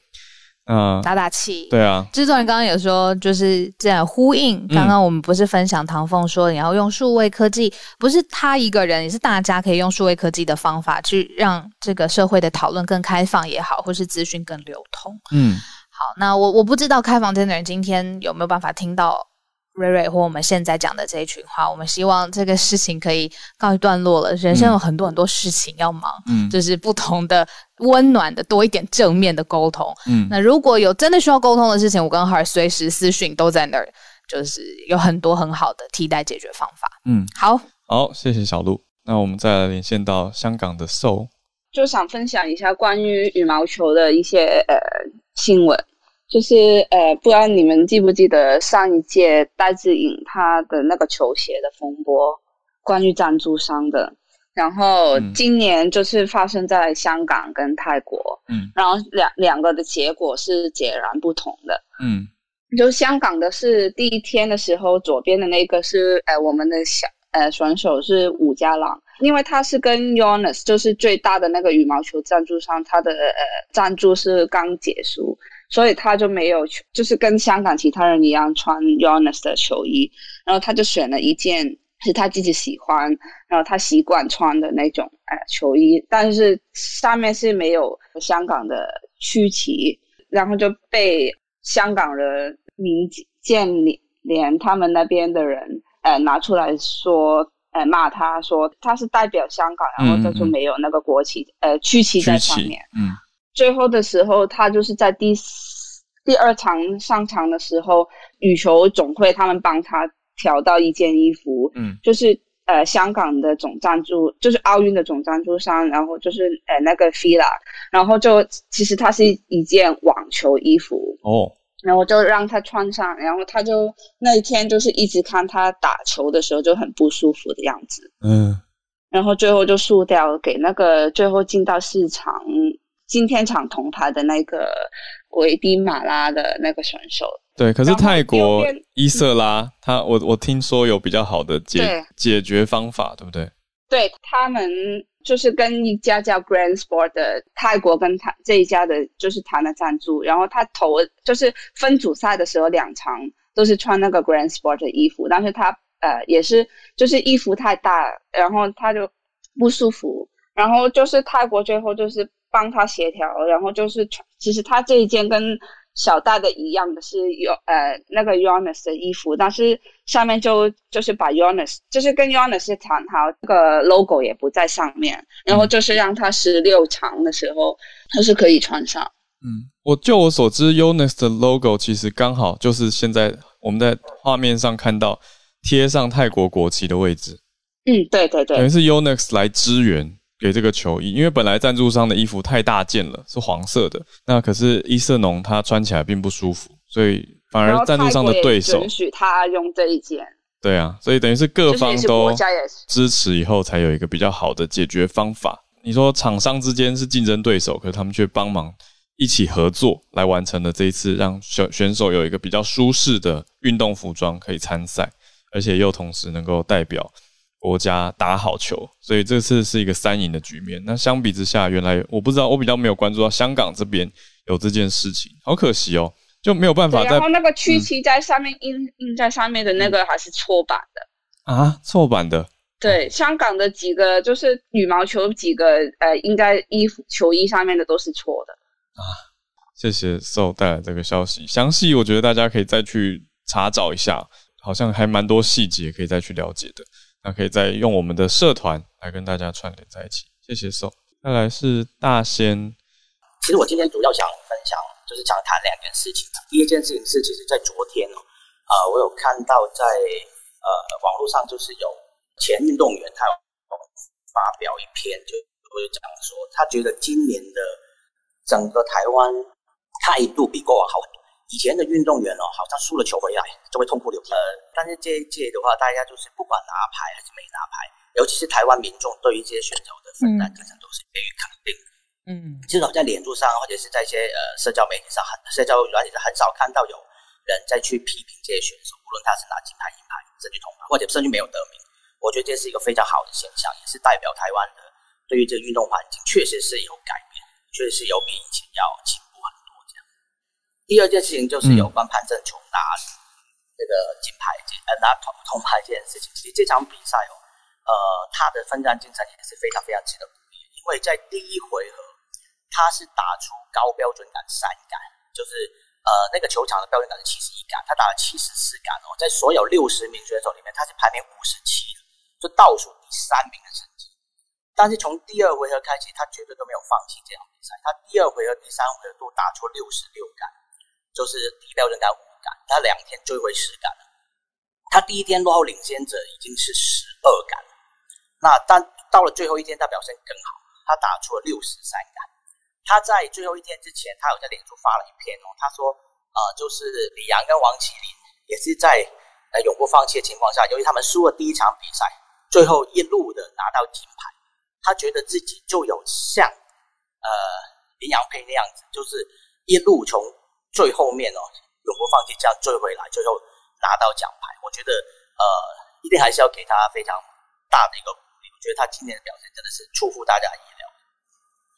啊，打打气。对啊，制作人刚刚有说，就是这样呼应。刚刚我们不是分享唐凤说，你要用数位科技，不是他一个人，也是大家可以用数位科技的方法去让这个社会的讨论更开放也好，或是资讯更流通。嗯，好，那我我不知道开房间的人今天有没有办法听到。瑞瑞或我们现在讲的这一群话，我们希望这个事情可以告一段落了。人生有很多很多事情要忙，嗯，就是不同的温暖的多一点正面的沟通。嗯，那如果有真的需要沟通的事情，我跟哈尔随时私讯都在那儿，就是有很多很好的替代解决方法。嗯，好，好，谢谢小鹿。那我们再来连线到香港的 Soul，就想分享一下关于羽毛球的一些呃新闻。就是呃，不知道你们记不记得上一届戴志颖他的那个球鞋的风波，关于赞助商的。然后今年就是发生在香港跟泰国，嗯，然后两两个的结果是截然不同的，嗯，就香港的是第一天的时候，左边的那个是呃我们的小呃选手是伍家朗，因为他是跟 Yonex 就是最大的那个羽毛球赞助商，他的呃赞助是刚结束。所以他就没有，就是跟香港其他人一样穿 y o n e s 的球衣，然后他就选了一件是他自己喜欢，然后他习惯穿的那种呃球衣，但是上面是没有香港的区旗，然后就被香港人民建联连他们那边的人呃拿出来说，呃骂他说他是代表香港，然后他就没有那个国旗呃区旗在上面，嗯。最后的时候，他就是在第第二场上场的时候，羽球总会他们帮他调到一件衣服，嗯，就是呃香港的总赞助，就是奥运的总赞助商，然后就是呃那个 Fila，然后就其实它是一件网球衣服哦，然后就让他穿上，然后他就那一天就是一直看他打球的时候就很不舒服的样子，嗯，然后最后就输掉给那个最后进到四强。今天场铜牌的那个危地马拉的那个选手。对，可是泰国伊瑟拉他，我我听说有比较好的解解决方法，对不对？对，他们就是跟一家叫 Grand Sport 的泰国跟他这一家的，就是谈了赞助，然后他投就是分组赛的时候两场都是穿那个 Grand Sport 的衣服，但是他呃也是就是衣服太大，然后他就不舒服，然后就是泰国最后就是帮他协调，然后就是其实他这一件跟。小戴的一样的是有呃那个 Jonas 的衣服，但是上面就就是把 Jonas 就是跟 Jonas 谈好，那个 logo 也不在上面，然后就是让他十六长的时候他是可以穿上。嗯，我就我所知，Jonas 的 logo 其实刚好就是现在我们在画面上看到贴上泰国国旗的位置。嗯，对对对，等于是 Jonas 来支援。给这个球衣，因为本来赞助商的衣服太大件了，是黄色的。那可是伊瑟农他穿起来并不舒服，所以反而赞助商的对手允许他用这一件。对啊，所以等于是各方都支持以后，才有一个比较好的解决方法。你说厂商之间是竞争对手，可是他们却帮忙一起合作来完成了这一次，让选选手有一个比较舒适的运动服装可以参赛，而且又同时能够代表。国家打好球，所以这次是一个三赢的局面。那相比之下，原来我不知道，我比较没有关注到香港这边有这件事情，好可惜哦，就没有办法。然后那个区旗在上面印、嗯、印在上面的那个还是错版的啊，错版的。对，香港的几个就是羽毛球几个呃，应该衣服球衣上面的都是错的啊。谢谢 So 带来这个消息，详细我觉得大家可以再去查找一下，好像还蛮多细节可以再去了解的。那可以再用我们的社团来跟大家串联在一起，谢谢 So。再来是大仙，其实我今天主要想分享，就是想谈两件事情。第一件事情是，其实在昨天哦，啊、呃，我有看到在呃网络上就是有前运动员他有发表一篇，就我就讲说他觉得今年的整个台湾态度比过往好多。以前的运动员哦，好像输了球回来就会痛哭流涕。呃，但是这一届的话，大家就是不管拿牌还是没拿牌，尤其是台湾民众对于这些选手的奋战精神都是给予肯定。嗯，至少在脸书上或者是在一些呃社交媒体上，很社交软体上很少看到有人再去批评这些选手，无论他是拿金牌、银牌、甚至铜牌，或者甚至没有得名。我觉得这是一个非常好的现象，也是代表台湾的对于这个运动环境确实是有改变，确实是有比以前要。第二件事情就是有关潘正琼拿这个金牌、呃拿铜铜牌这件事情。其实这场比赛哦，呃，他的奋战精神也是非常非常值得鼓励。因为在第一回合，他是打出高标准杆三杆，就是呃那个球场的标准杆是七十一杆，他打了七十四杆哦，在所有六十名选手里面，他是排名五十七的，就倒数第三名的成绩。但是从第二回合开始，他绝对都没有放弃这场比赛。他第二回合、第三回合都打出六十六杆。就是低标人家五杆，他两天追回十杆。他第一天落后领先者已经是十二杆，那但到了最后一天，他表现更好，他打出了六十三杆。他在最后一天之前，他有在脸书发了一篇哦，他说，呃，就是李阳跟王齐麟也是在呃永不放弃的情况下，由于他们输了第一场比赛，最后一路的拿到金牌，他觉得自己就有像呃林洋配那样子，就是一路从。最后面哦，永不放弃，这样追回来，最后拿到奖牌。我觉得，呃，一定还是要给他非常大的一个鼓励。我觉得他今年的表现真的是出乎大家意料。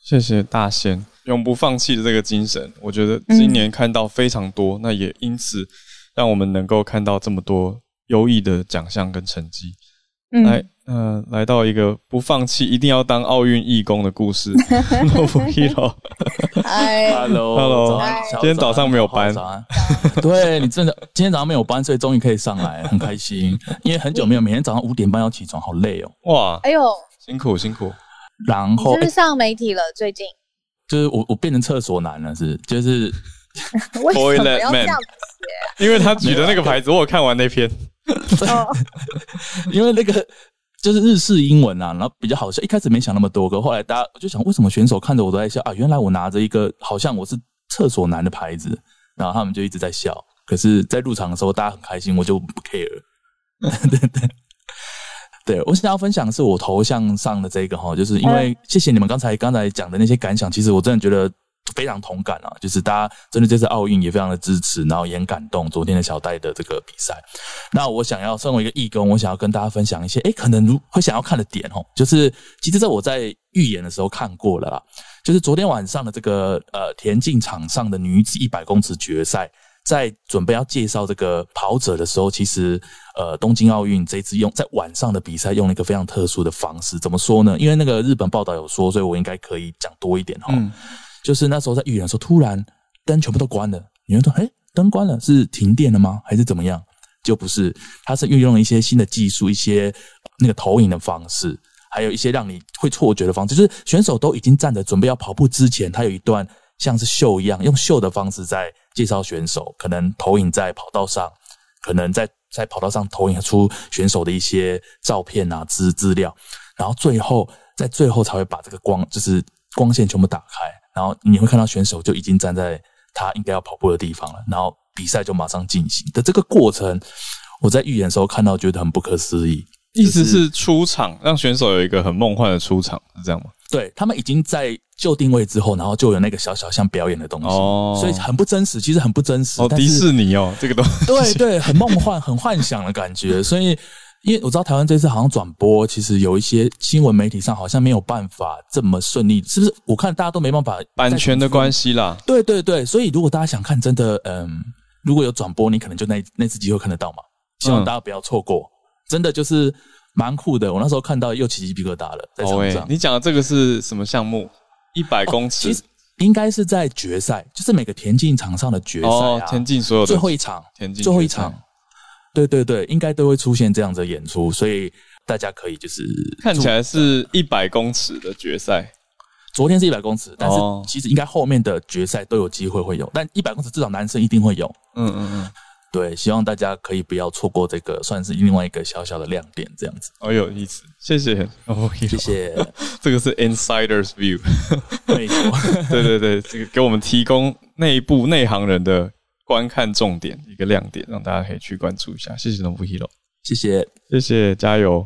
谢谢大仙，永不放弃的这个精神，我觉得今年看到非常多，嗯、那也因此让我们能够看到这么多优异的奖项跟成绩。嗯、来，嗯、呃，来到一个不放弃，一定要当奥运义工的故事。Love Hero，嗨，Hello，Hello，今天早上没有班。对，你真的今天早上没有班，所以终于可以上来，很开心。因为很久没有每天早上五点半要起床，好累哦。哇，哎呦，辛苦辛苦。然后就是不是上媒体了？最近就是我，我变成厕所男了，是就是。为什么要这样写？因为他举的那个牌子，我有看完那篇。因为那个就是日式英文啊，然后比较好笑。一开始没想那么多，可后来大家我就想，为什么选手看着我都在笑啊？原来我拿着一个好像我是厕所男的牌子，然后他们就一直在笑。可是，在入场的时候，大家很开心，我就不 care。对对对，我想要分享的是我头像上的这个哈，就是因为谢谢你们刚才刚才讲的那些感想。其实我真的觉得非常同感啊，就是大家真的这次奥运也非常的支持，然后也很感动昨天的小戴的这个比赛。那我想要身为一个义工，我想要跟大家分享一些，诶，可能如会想要看的点哦，就是其实这我在预演的时候看过了啦，就是昨天晚上的这个呃田径场上的女子一百公尺决赛，在准备要介绍这个跑者的时候，其实呃东京奥运这次用在晚上的比赛用了一个非常特殊的方式，怎么说呢？因为那个日本报道有说，所以我应该可以讲多一点哈。就是那时候在预演的时候，突然灯全部都关了。有人说：“诶，灯关了，是停电了吗？还是怎么样？”就不是，它是运用了一些新的技术，一些那个投影的方式，还有一些让你会错觉的方式。就是选手都已经站着准备要跑步之前，他有一段像是秀一样，用秀的方式在介绍选手，可能投影在跑道上，可能在在跑道上投影出选手的一些照片啊资资料，然后最后在最后才会把这个光就是光线全部打开。然后你会看到选手就已经站在他应该要跑步的地方了，然后比赛就马上进行的这个过程，我在预演的时候看到觉得很不可思议。意思是出场让选手有一个很梦幻的出场，是这样吗？对，他们已经在就定位之后，然后就有那个小小像表演的东西，哦，所以很不真实，其实很不真实。哦，迪士尼哦，这个东西，对对，很梦幻、很幻想的感觉，所以。因为我知道台湾这次好像转播，其实有一些新闻媒体上好像没有办法这么顺利，是不是？我看大家都没办法，版权的关系啦。对对对，所以如果大家想看，真的，嗯，如果有转播，你可能就那那次机会看得到嘛。希望大家不要错过，嗯、真的就是蛮酷的。我那时候看到又起鸡皮疙瘩了，在场上。哦、你讲的这个是什么项目？一百公尺？哦、其实应该是在决赛，就是每个田径场上的决赛、啊、哦，田径所有的最后一场，田径最后一场。对对对，应该都会出现这样的演出，所以大家可以就是看起来是一百公尺的决赛。昨天是一百公尺，但是其实应该后面的决赛都有机会会有，但一百公尺至少男生一定会有。嗯嗯嗯，对，希望大家可以不要错过这个，算是另外一个小小的亮点，这样子。哦，有意思，谢谢哦，谢谢。这个是 Insider's View，没错，对对对，这个给我们提供内部内行人的。观看重点一个亮点，让大家可以去关注一下。谢谢农夫 hero，谢谢谢谢，加油！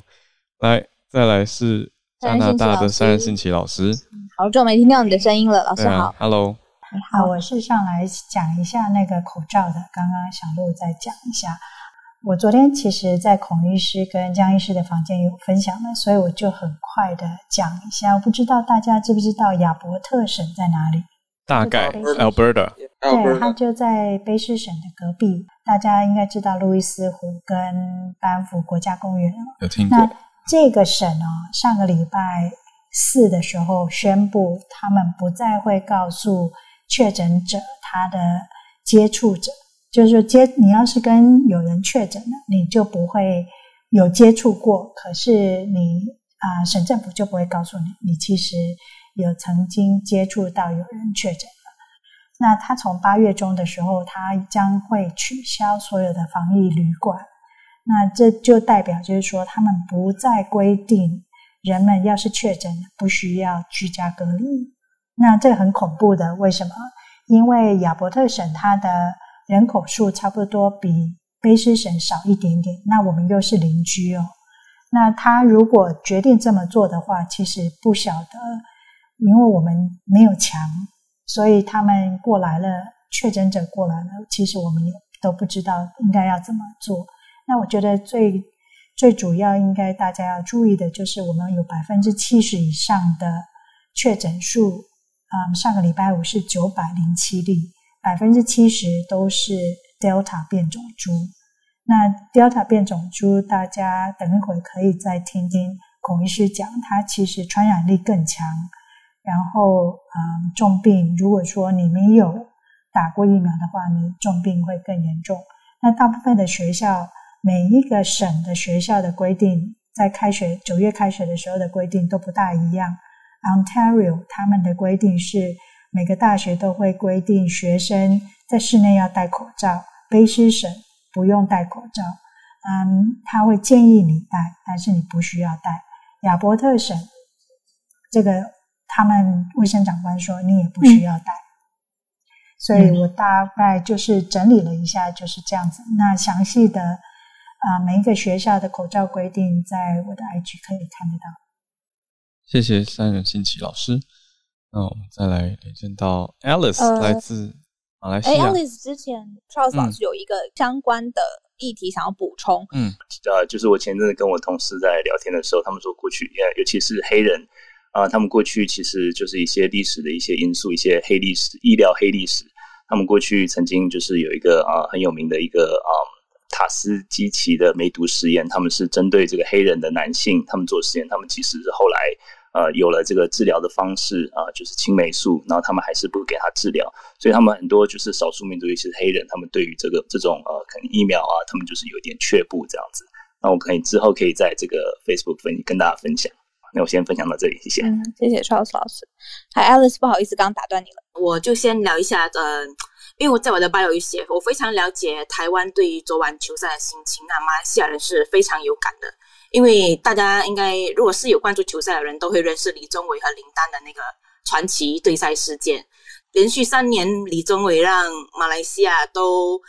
来，再来是加拿大的三人信奇老师。好久没听到你的声音了，老师好。啊、Hello，你好，我是上来讲一下那个口罩的。刚刚小鹿再讲一下，我昨天其实，在孔医师跟江医师的房间有分享了，所以我就很快的讲一下。我不知道大家知不知道亚伯特省在哪里？大概 Alberta，对，它就在卑诗省的隔壁。大家应该知道路易斯湖跟班夫国家公园。有听过。那这个省哦，上个礼拜四的时候宣布，他们不再会告诉确诊者他的接触者，就是说接你要是跟有人确诊了，你就不会有接触过。可是你啊、呃，省政府就不会告诉你，你其实。有曾经接触到有人确诊了，那他从八月中的时候，他将会取消所有的防疫旅馆。那这就代表就是说，他们不再规定人们要是确诊了，不需要居家隔离。那这很恐怖的，为什么？因为亚伯特省它的人口数差不多比卑诗省少一点点，那我们又是邻居哦。那他如果决定这么做的话，其实不晓得。因为我们没有墙，所以他们过来了，确诊者过来了，其实我们也都不知道应该要怎么做。那我觉得最最主要应该大家要注意的就是，我们有百分之七十以上的确诊数，嗯，上个礼拜五是九百零七例，百分之七十都是 Delta 变种株。那 Delta 变种株，大家等一会可以再听听孔医师讲，它其实传染力更强。然后，嗯，重病，如果说你没有打过疫苗的话，你重病会更严重。那大部分的学校，每一个省的学校的规定，在开学九月开学的时候的规定都不大一样。Ontario 他们的规定是每个大学都会规定学生在室内要戴口罩。卑诗省不用戴口罩，嗯，他会建议你戴，但是你不需要戴。亚伯特省这个。他们卫生长官说：“你也不需要戴。嗯”所以我大概就是整理了一下，就是这样子。那详细的啊，每一个学校的口罩规定，在我的 IG 可以看得到。谢谢三人新奇老师。那我们再来连线到 Alice，、呃、来自马来西亚。Alice 之前 Charles 老师有一个相关的议题想要补充。嗯，呃，就是我前阵子跟我同事在聊天的时候，他们说过去，尤其是黑人啊、他们过去其实就是一些历史的一些因素，一些黑历史、医疗黑历史。他们过去曾经就是有一个啊、很有名的一个啊、塔斯基奇的梅毒实验，他们是针对这个黑人的男性，他们做实验，他们其实是后来。呃，有了这个治疗的方式啊、就是青霉素，然后他们还是不给他治疗，所以他们很多就是少数民族，尤其是黑人，他们对于这个这种呃，可能疫苗啊，他们就是有点却步这样子。那我可以之后可以在这个 Facebook 分跟大家分享。那我先分享到这里，谢谢。嗯，谢谢 Charles 老师。Hi Alice，不好意思，刚刚打断你了，我就先聊一下，呃，因为我在我的 bio 有写，我非常了解台湾对于昨晚球赛的心情，那马来西亚人是非常有感的。因为大家应该，如果是有关注球赛的人，都会认识李宗伟和林丹的那个传奇对赛事件。连续三年，李宗伟让马来西亚都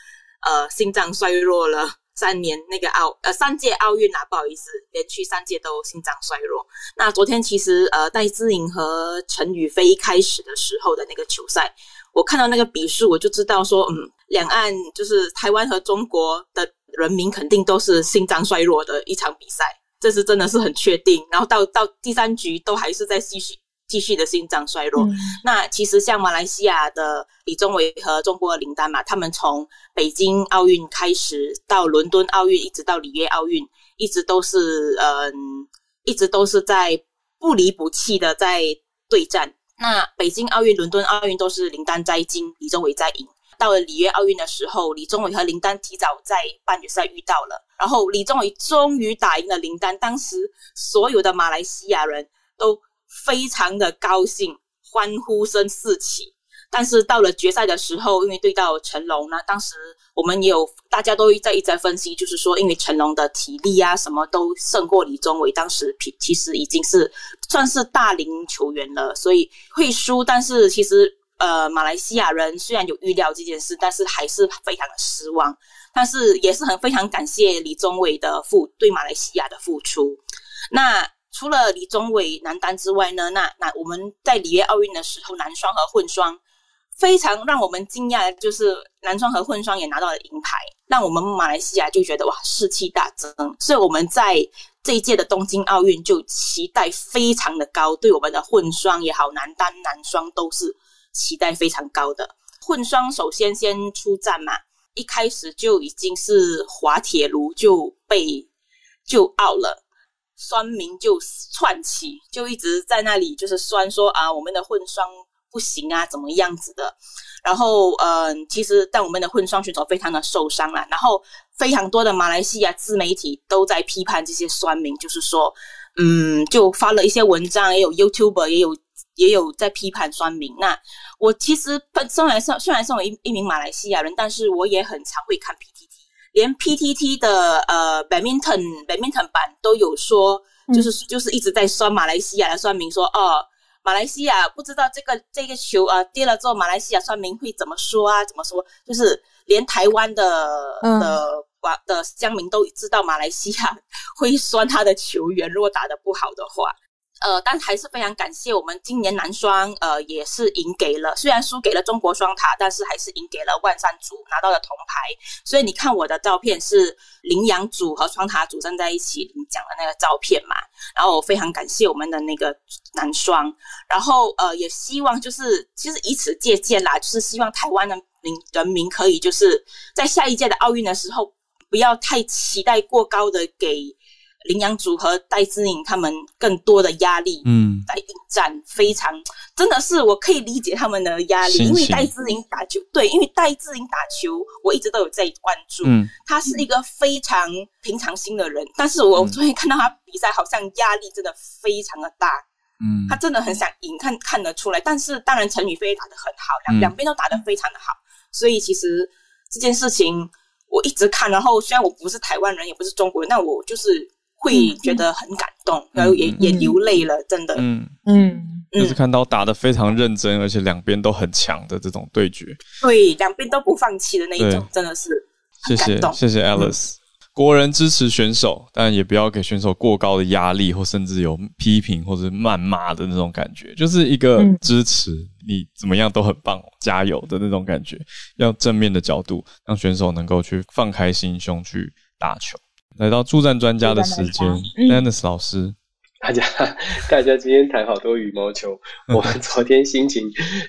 呃心脏衰弱了三年。那个奥呃三届奥运啊，不好意思，连续三届都心脏衰弱。那昨天其实呃戴资颖和陈雨菲一开始的时候的那个球赛，我看到那个比数，我就知道说，嗯，两岸就是台湾和中国的。人民肯定都是心脏衰弱的一场比赛，这是真的是很确定。然后到到第三局都还是在继续继续的心脏衰弱。嗯、那其实像马来西亚的李宗伟和中国的林丹嘛，他们从北京奥运开始到伦敦奥运，一直到里约奥运，一直都是嗯，一直都是在不离不弃的在对战。那北京奥运、伦敦奥运都是林丹摘金，李宗伟摘银。到了里约奥运的时候，李宗伟和林丹提早在半决赛遇到了，然后李宗伟终于打赢了林丹。当时所有的马来西亚人都非常的高兴，欢呼声四起。但是到了决赛的时候，因为对到成龙，呢当时我们也有大家都在一直在分析，就是说因为成龙的体力啊什么都胜过李宗伟，当时其实已经是算是大龄球员了，所以会输。但是其实。呃，马来西亚人虽然有预料这件事，但是还是非常的失望。但是也是很非常感谢李宗伟的付对马来西亚的付出。那除了李宗伟男单之外呢？那那我们在里约奥运的时候，男双和混双非常让我们惊讶的就是男双和混双也拿到了银牌，让我们马来西亚就觉得哇士气大增。所以我们在这一届的东京奥运就期待非常的高，对我们的混双也好，男单男双都是。期待非常高的混双，首先先出战嘛，一开始就已经是滑铁卢就被就 out 了，酸民就窜起，就一直在那里就是酸说啊，我们的混双不行啊，怎么样子的？然后嗯、呃，其实但我们的混双选手非常的受伤了，然后非常多的马来西亚自媒体都在批判这些酸民，就是说嗯，就发了一些文章，也有 YouTuber 也有。也有在批判酸民。那我其实本身来说，虽然是我一一名马来西亚人，但是我也很常会看 PTT，连 PTT 的呃 badminton badminton 版都有说，就是、嗯、就是一直在酸马来西亚的酸民说，哦，马来西亚不知道这个这个球啊跌了之后，马来西亚酸民会怎么说啊？怎么说？就是连台湾的、嗯、的的乡民都知道马来西亚会酸他的球员，如果打得不好的话。呃，但还是非常感谢我们今年男双，呃，也是赢给了，虽然输给了中国双塔，但是还是赢给了万山组拿到了铜牌。所以你看我的照片是羚羊组和双塔组站在一起领奖的那个照片嘛。然后我非常感谢我们的那个男双，然后呃，也希望就是其实以此借鉴啦，就是希望台湾的民人民可以就是在下一届的奥运的时候，不要太期待过高的给。羚羊组和戴资颖他们更多的压力，嗯，来应战，非常真的是我可以理解他们的压力，因为戴资颖打球，对，因为戴资颖打球，我一直都有在关注，嗯，他是一个非常平常心的人，嗯、但是我昨天看到他比赛，好像压力真的非常的大，嗯，他真的很想赢，看看得出来，但是当然陈雨菲打得很好，两两边都打得非常的好，所以其实这件事情我一直看，然后虽然我不是台湾人，也不是中国人，那我就是。会觉得很感动，嗯、然后也、嗯、也流泪了，真的。嗯嗯，就是看到打的非常认真，而且两边都很强的这种对决。对，两边都不放弃的那一种，真的是。谢谢谢谢 Alice。国人支持选手，但也不要给选手过高的压力，或甚至有批评或者谩骂的那种感觉，就是一个支持你怎么样都很棒，加油的那种感觉，要正面的角度，让选手能够去放开心胸去打球。来到助战专家的时间，Dennis 老师。大家，大家今天谈好多羽毛球。我们昨天心情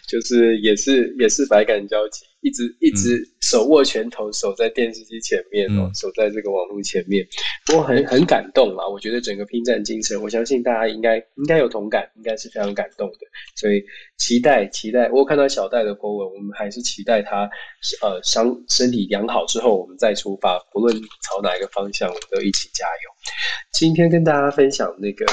就是也是也是百感交集，一直一直手握拳头，守在电视机前面哦，守在这个网络前面。不过很很感动啊，我觉得整个拼战精神，我相信大家应该应该有同感，应该是非常感动的。所以期待期待，我看到小戴的 po 文，我们还是期待他呃伤身体养好之后，我们再出发，不论朝哪一个方向，我们都一起加油。今天跟大家分享那个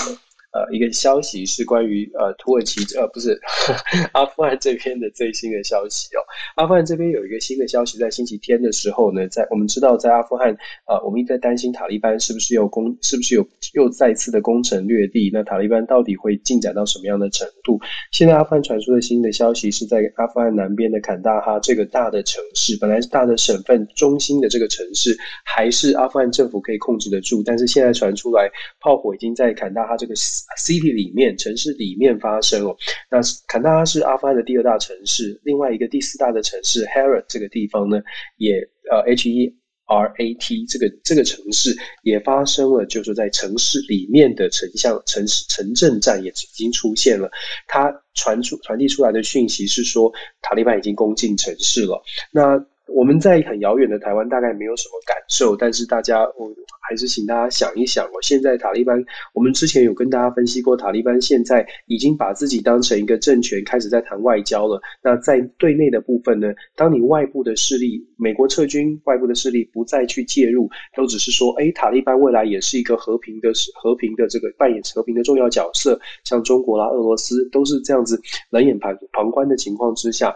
呃一个消息是关于呃土耳其呃不是 阿富汗这边的最新的消息哦。阿富汗这边有一个新的消息，在星期天的时候呢，在我们知道在阿富汗呃我们一直在担心塔利班是不是有攻是不是有又再次的攻城略地，那塔利班到底会进展到什么样的程度？现在阿富汗传出的新的消息是在阿富汗南边的坎大哈这个大的城市，本来是大的省份中心的这个城市，还是阿富汗政府可以控制得住，但是现在传出来炮火已经在坎大哈这个。City 里面城市里面发生哦，那坎大哈是阿富汗的第二大城市，另外一个第四大的城市 Herat 这个地方呢，也呃 H E R A T 这个这个城市也发生了，就是在城市里面的城乡城市城镇战也已经出现了，它传出传递出来的讯息是说塔利班已经攻进城市了，那。我们在很遥远的台湾大概没有什么感受，但是大家我还是请大家想一想哦。现在塔利班，我们之前有跟大家分析过，塔利班现在已经把自己当成一个政权，开始在谈外交了。那在对内的部分呢，当你外部的势力，美国撤军，外部的势力不再去介入，都只是说，哎，塔利班未来也是一个和平的、和平的这个扮演和平的重要角色，像中国啦、俄罗斯都是这样子冷眼旁旁观的情况之下。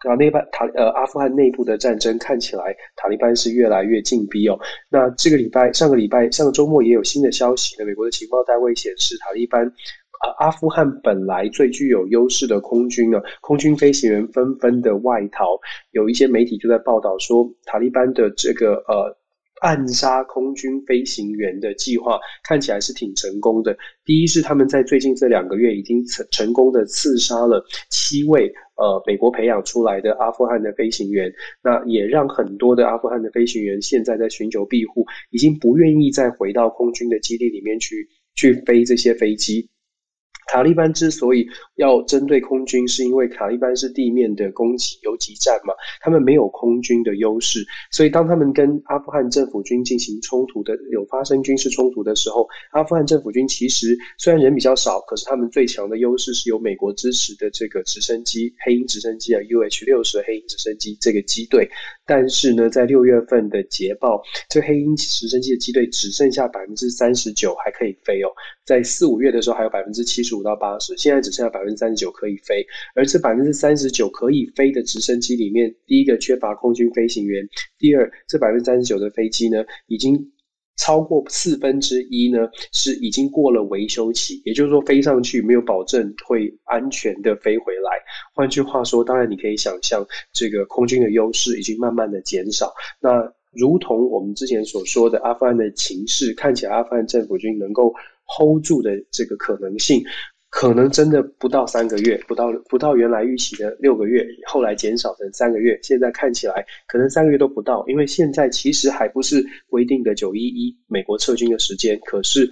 塔利班塔呃阿富汗内部的战争看起来塔利班是越来越进逼哦。那这个礼拜上个礼拜上个周末也有新的消息呢。美国的情报单位显示，塔利班啊阿富汗本来最具有优势的空军呢，空军飞行员纷纷的外逃。有一些媒体就在报道说，塔利班的这个呃暗杀空军飞行员的计划看起来是挺成功的。第一是他们在最近这两个月已经成成功的刺杀了七位。呃，美国培养出来的阿富汗的飞行员，那也让很多的阿富汗的飞行员现在在寻求庇护，已经不愿意再回到空军的基地里面去去飞这些飞机。塔利班之所以要针对空军，是因为塔利班是地面的攻击游击战嘛，他们没有空军的优势，所以当他们跟阿富汗政府军进行冲突的，有发生军事冲突的时候，阿富汗政府军其实虽然人比较少，可是他们最强的优势是由美国支持的这个直升机黑鹰直升机啊，UH 六十黑鹰直升机这个机队，但是呢，在六月份的捷报，这黑鹰直升机的机队只剩下百分之三十九还可以飞哦，在四五月的时候还有百分之七十。五到八十，现在只剩下百分之三十九可以飞，而这百分之三十九可以飞的直升机里面，第一个缺乏空军飞行员，第二，这百分之三十九的飞机呢，已经超过四分之一呢，是已经过了维修期，也就是说飞上去没有保证会安全的飞回来。换句话说，当然你可以想象，这个空军的优势已经慢慢的减少。那如同我们之前所说的，阿富汗的情势看起来，阿富汗政府军能够。hold 住的这个可能性，可能真的不到三个月，不到不到原来预期的六个月，后来减少成三个月，现在看起来可能三个月都不到，因为现在其实还不是规定的九一一美国撤军的时间，可是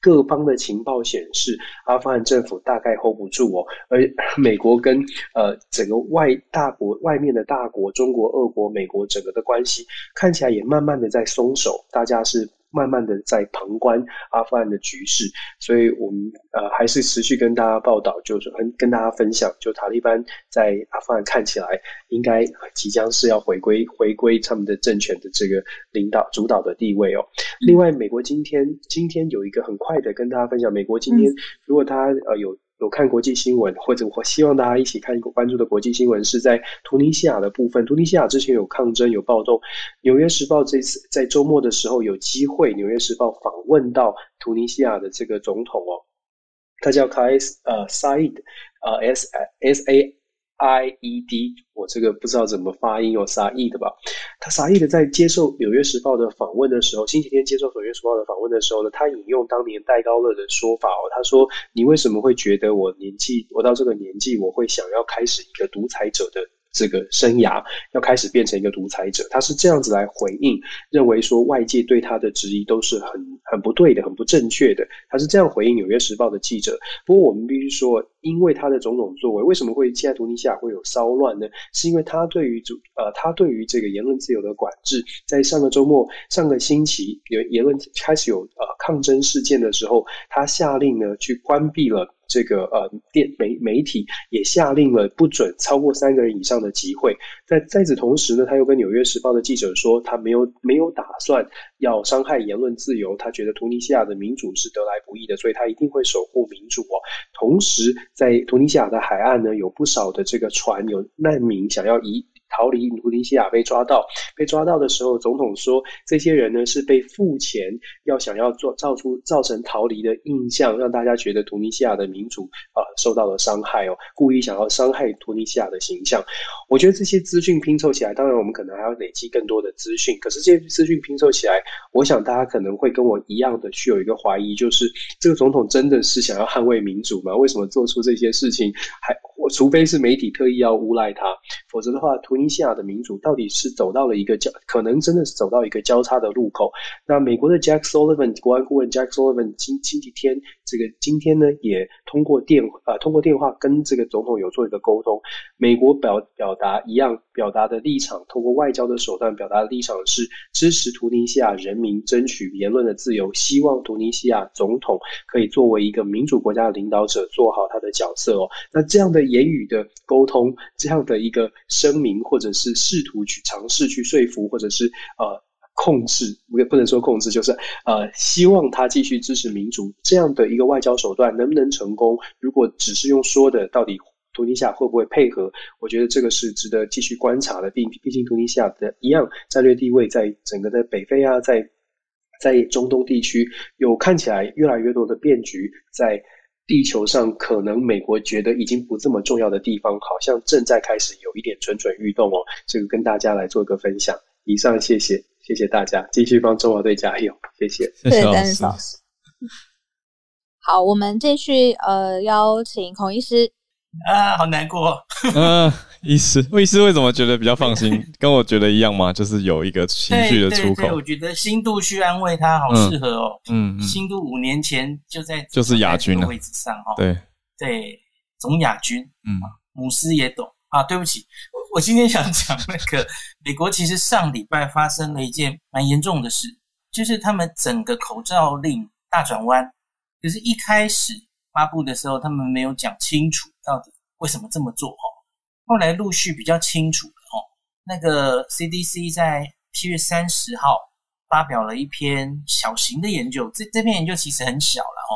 各方的情报显示，阿富汗政府大概 hold 不住哦，而 美国跟呃整个外大国外面的大国中国、俄国、美国整个的关系看起来也慢慢的在松手，大家是。慢慢的在旁观阿富汗的局势，所以我们呃还是持续跟大家报道，就是跟跟大家分享，就塔利班在阿富汗看起来应该即将是要回归回归他们的政权的这个领导主导的地位哦。另外，美国今天今天有一个很快的跟大家分享，美国今天如果他呃有。有看国际新闻，或者我希望大家一起看一个关注的国际新闻，是在突尼西亚的部分。突尼西亚之前有抗争、有暴动，《纽约时报》这次在周末的时候有机会，《纽约时报》访问到突尼西亚的这个总统哦，他叫卡伊斯呃沙伊德呃 S S A I E D，我这个不知道怎么发音，有沙溢的吧？他沙溢的在接受《纽约时报》的访问的时候，星期天接受《纽约时报》的访问的时候呢，他引用当年戴高乐的说法哦，他说：“你为什么会觉得我年纪，我到这个年纪，我会想要开始一个独裁者的？”这个生涯要开始变成一个独裁者，他是这样子来回应，认为说外界对他的质疑都是很很不对的，很不正确的。他是这样回应《纽约时报》的记者。不过我们必须说，因为他的种种作为，为什么会现在图尼西亚会有骚乱呢？是因为他对于主呃，他对于这个言论自由的管制，在上个周末、上个星期有言论开始有呃抗争事件的时候，他下令呢去关闭了。这个呃，电媒媒体也下令了不准超过三个人以上的集会。在在此同时呢，他又跟《纽约时报》的记者说，他没有没有打算要伤害言论自由。他觉得突尼西亚的民主是得来不易的，所以他一定会守护民主哦。同时，在突尼西亚的海岸呢，有不少的这个船有难民想要移。逃离突尼西亚被抓到，被抓到的时候，总统说这些人呢是被付钱，要想要做造出造成逃离的印象，让大家觉得突尼西亚的民主啊、受到了伤害哦，故意想要伤害突尼西亚的形象。我觉得这些资讯拼凑起来，当然我们可能还要累积更多的资讯，可是这些资讯拼凑起来，我想大家可能会跟我一样的去有一个怀疑，就是这个总统真的是想要捍卫民主吗？为什么做出这些事情还？除非是媒体特意要诬赖他，否则的话，突尼西亚的民主到底是走到了一个交，可能真的是走到一个交叉的路口。那美国的 Jack Sullivan 国安顾问 Jack Sullivan 今星期天这个今天呢，也通过电呃通过电话跟这个总统有做一个沟通。美国表表达一样表达的立场，通过外交的手段表达的立场是支持突尼西亚人民争取言论的自由，希望突尼西亚总统可以作为一个民主国家的领导者做好他的角色哦。那这样的。言语的沟通，这样的一个声明，或者是试图去尝试去说服，或者是呃控制，不不能说控制，就是呃希望他继续支持民主这样的一个外交手段能不能成功？如果只是用说的，到底突尼西亚会不会配合？我觉得这个是值得继续观察的。毕毕竟突尼西亚的一样战略地位，在整个的北非啊，在在中东地区有看起来越来越多的变局在。地球上可能美国觉得已经不这么重要的地方，好像正在开始有一点蠢蠢欲动哦。这个跟大家来做一个分享。以上，谢谢，谢谢大家，继续帮中华队加油，谢谢。谢谢丹老师。好，我们继续呃邀请孔医师。啊，好难过。嗯。医师，魏医师为什么觉得比较放心？跟我觉得一样吗？就是有一个情绪的出口。对对对，我觉得新度去安慰他，好适合哦。嗯，嗯，新度五年前就在就是亚军的位置上哦。对对，总亚军。嗯，姆斯也懂啊。对不起，我今天想讲那个 美国，其实上礼拜发生了一件蛮严重的事，就是他们整个口罩令大转弯。可是，一开始发布的时候，他们没有讲清楚到底为什么这么做哦。后来陆续比较清楚了哦，那个 CDC 在七月三十号发表了一篇小型的研究，这这篇研究其实很小了哦，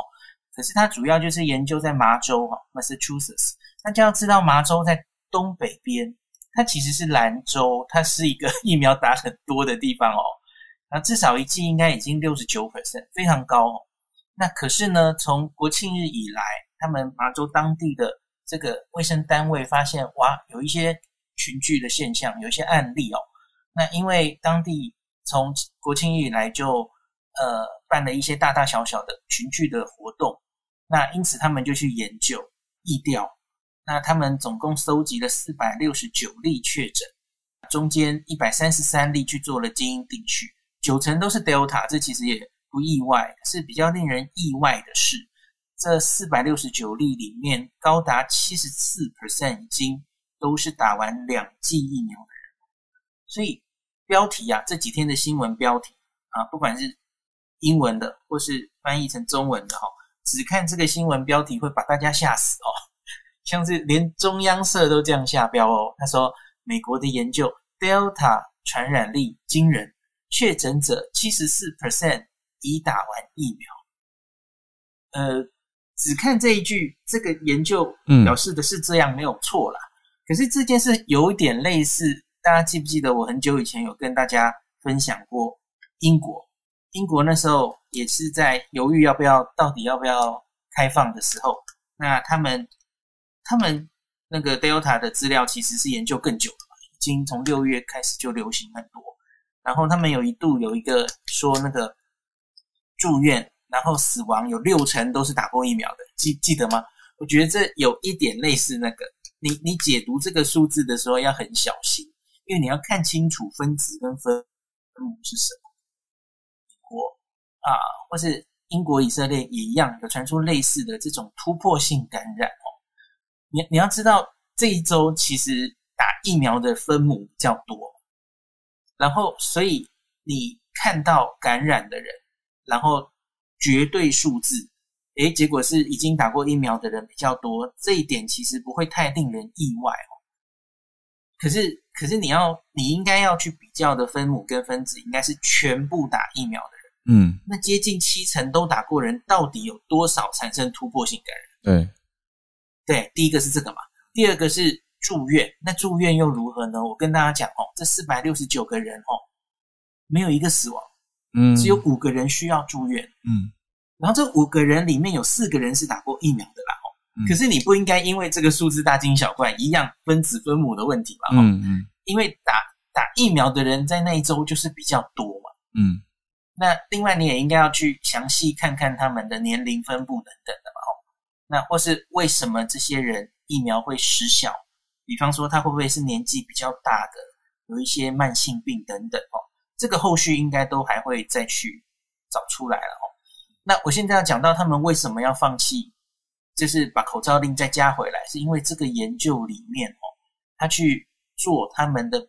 可是它主要就是研究在麻州哈 Massachusetts，大家要知道麻州在东北边，它其实是蓝州，它是一个疫苗打很多的地方哦，那至少一剂应该已经六十九 percent，非常高哦。那可是呢，从国庆日以来，他们麻州当地的这个卫生单位发现，哇，有一些群聚的现象，有一些案例哦。那因为当地从国庆以来就呃办了一些大大小小的群聚的活动，那因此他们就去研究疫调。那他们总共收集了四百六十九例确诊，中间一百三十三例去做了基因定序，九成都是 Delta，这其实也不意外，是比较令人意外的事。这四百六十九例里面，高达七十四 percent 已经都是打完两剂疫苗的人。所以标题啊，这几天的新闻标题啊，不管是英文的或是翻译成中文的哈，只看这个新闻标题会把大家吓死哦。像是连中央社都这样下标哦，他说美国的研究 Delta 传染力惊人，确诊者七十四 percent 已打完疫苗。呃。只看这一句，这个研究表示的是这样，没有错啦。嗯。可是这件事有一点类似，大家记不记得？我很久以前有跟大家分享过英国，英国那时候也是在犹豫要不要，到底要不要开放的时候，那他们他们那个 Delta 的资料其实是研究更久的嘛，已经从六月开始就流行很多。然后他们有一度有一个说那个住院，然后死亡有六成都是打过疫苗的，记记得吗？我觉得这有一点类似那个，你你解读这个数字的时候要很小心，因为你要看清楚分子跟分母是什么。国啊，或是英国、以色列也一样，有传出类似的这种突破性感染哦。你你要知道，这一周其实打疫苗的分母比较多，然后所以你看到感染的人，然后绝对数字，诶，结果是已经打过疫苗的人比较多，这一点其实不会太令人意外哦。可是，可是你要你应该要去比较的分母跟分子，应该是全部打疫苗的人。嗯，那接近七成都打过人，到底有多少产生突破性感染？对，对，第一个是这个嘛，第二个是住院，那住院又如何呢？我跟大家讲哦，这四百六十九个人哦，没有一个死亡，嗯，只有五个人需要住院，嗯，然后这五个人里面有四个人是打过疫苗的啦，哦，嗯，可是你不应该因为这个数字大惊小怪，一样分子分母的问题嘛，嗯嗯，因为打打疫苗的人在那一周就是比较多嘛，嗯。那另外你也应该要去详细看看他们的年龄分布等等的嘛，哦，那或是为什么这些人疫苗会失效？比方说他会不会是年纪比较大的，有一些慢性病等等哦，这个后续应该都还会再去找出来了哦。那我现在要讲到他们为什么要放弃，就是把口罩令再加回来，是因为这个研究里面哦，他去做他们的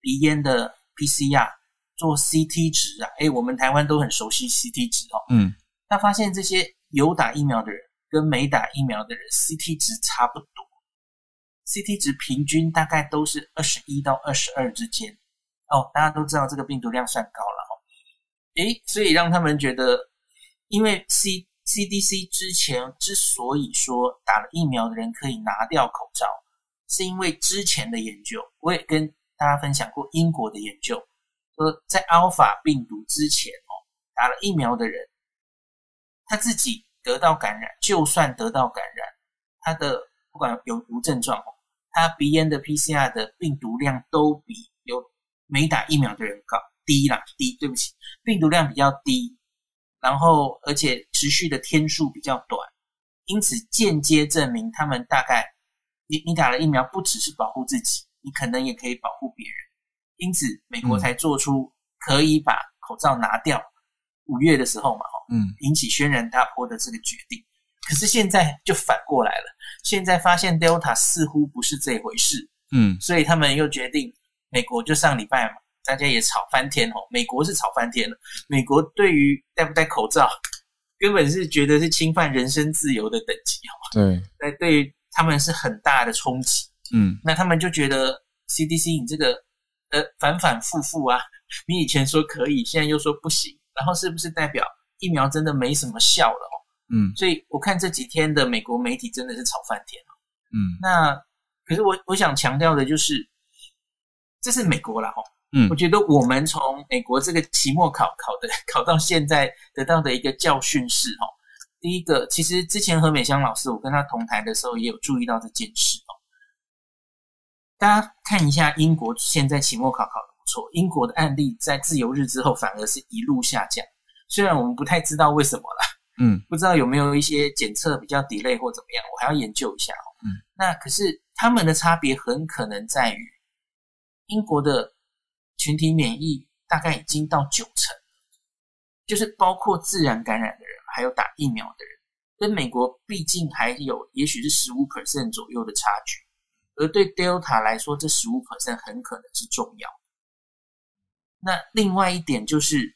鼻咽的 PCR。做 CT 值啊，诶，我们台湾都很熟悉 CT 值哦。嗯，他发现这些有打疫苗的人跟没打疫苗的人 CT 值差不多，CT 值平均大概都是二十一到二十二之间。哦，大家都知道这个病毒量算高了哦。诶，所以让他们觉得，因为 C CDC 之前之所以说打了疫苗的人可以拿掉口罩，是因为之前的研究，我也跟大家分享过英国的研究。说在阿尔法病毒之前哦，打了疫苗的人，他自己得到感染，就算得到感染，他的不管有无症状哦，他鼻咽的 PCR 的病毒量都比有没打疫苗的人高低啦，低，对不起，病毒量比较低，然后而且持续的天数比较短，因此间接证明他们大概，你你打了疫苗不只是保护自己，你可能也可以保护别人。因此，美国才做出可以把口罩拿掉。五月的时候嘛，嗯，引起轩然大波的这个决定。可是现在就反过来了，现在发现 Delta 似乎不是这回事，嗯，所以他们又决定，美国就上礼拜嘛，大家也吵翻天哦。美国是吵翻天了，美国对于戴不戴口罩，根本是觉得是侵犯人身自由的等级哦。对，那对于他们是很大的冲击。嗯，那他们就觉得 CDC 你这个。呃，反反复复啊！你以前说可以，现在又说不行，然后是不是代表疫苗真的没什么效了哦？嗯，所以我看这几天的美国媒体真的是吵翻天了。嗯，那可是我我想强调的就是，这是美国啦哦。嗯，我觉得我们从美国这个期末考考的 考到现在得到的一个教训是哦，第一个，其实之前何美香老师我跟他同台的时候也有注意到这件事哦。大家看一下英国现在期末考考的不错，英国的案例在自由日之后反而是一路下降。虽然我们不太知道为什么啦，嗯，不知道有没有一些检测比较 delay 或怎么样，我还要研究一下哦。嗯，那可是他们的差别很可能在于，英国的群体免疫大概已经到九成，就是包括自然感染的人，还有打疫苗的人，跟美国毕竟还有也许是十五 percent 左右的差距。而对 Delta 来说，这十五 percent 很可能是重要。那另外一点就是，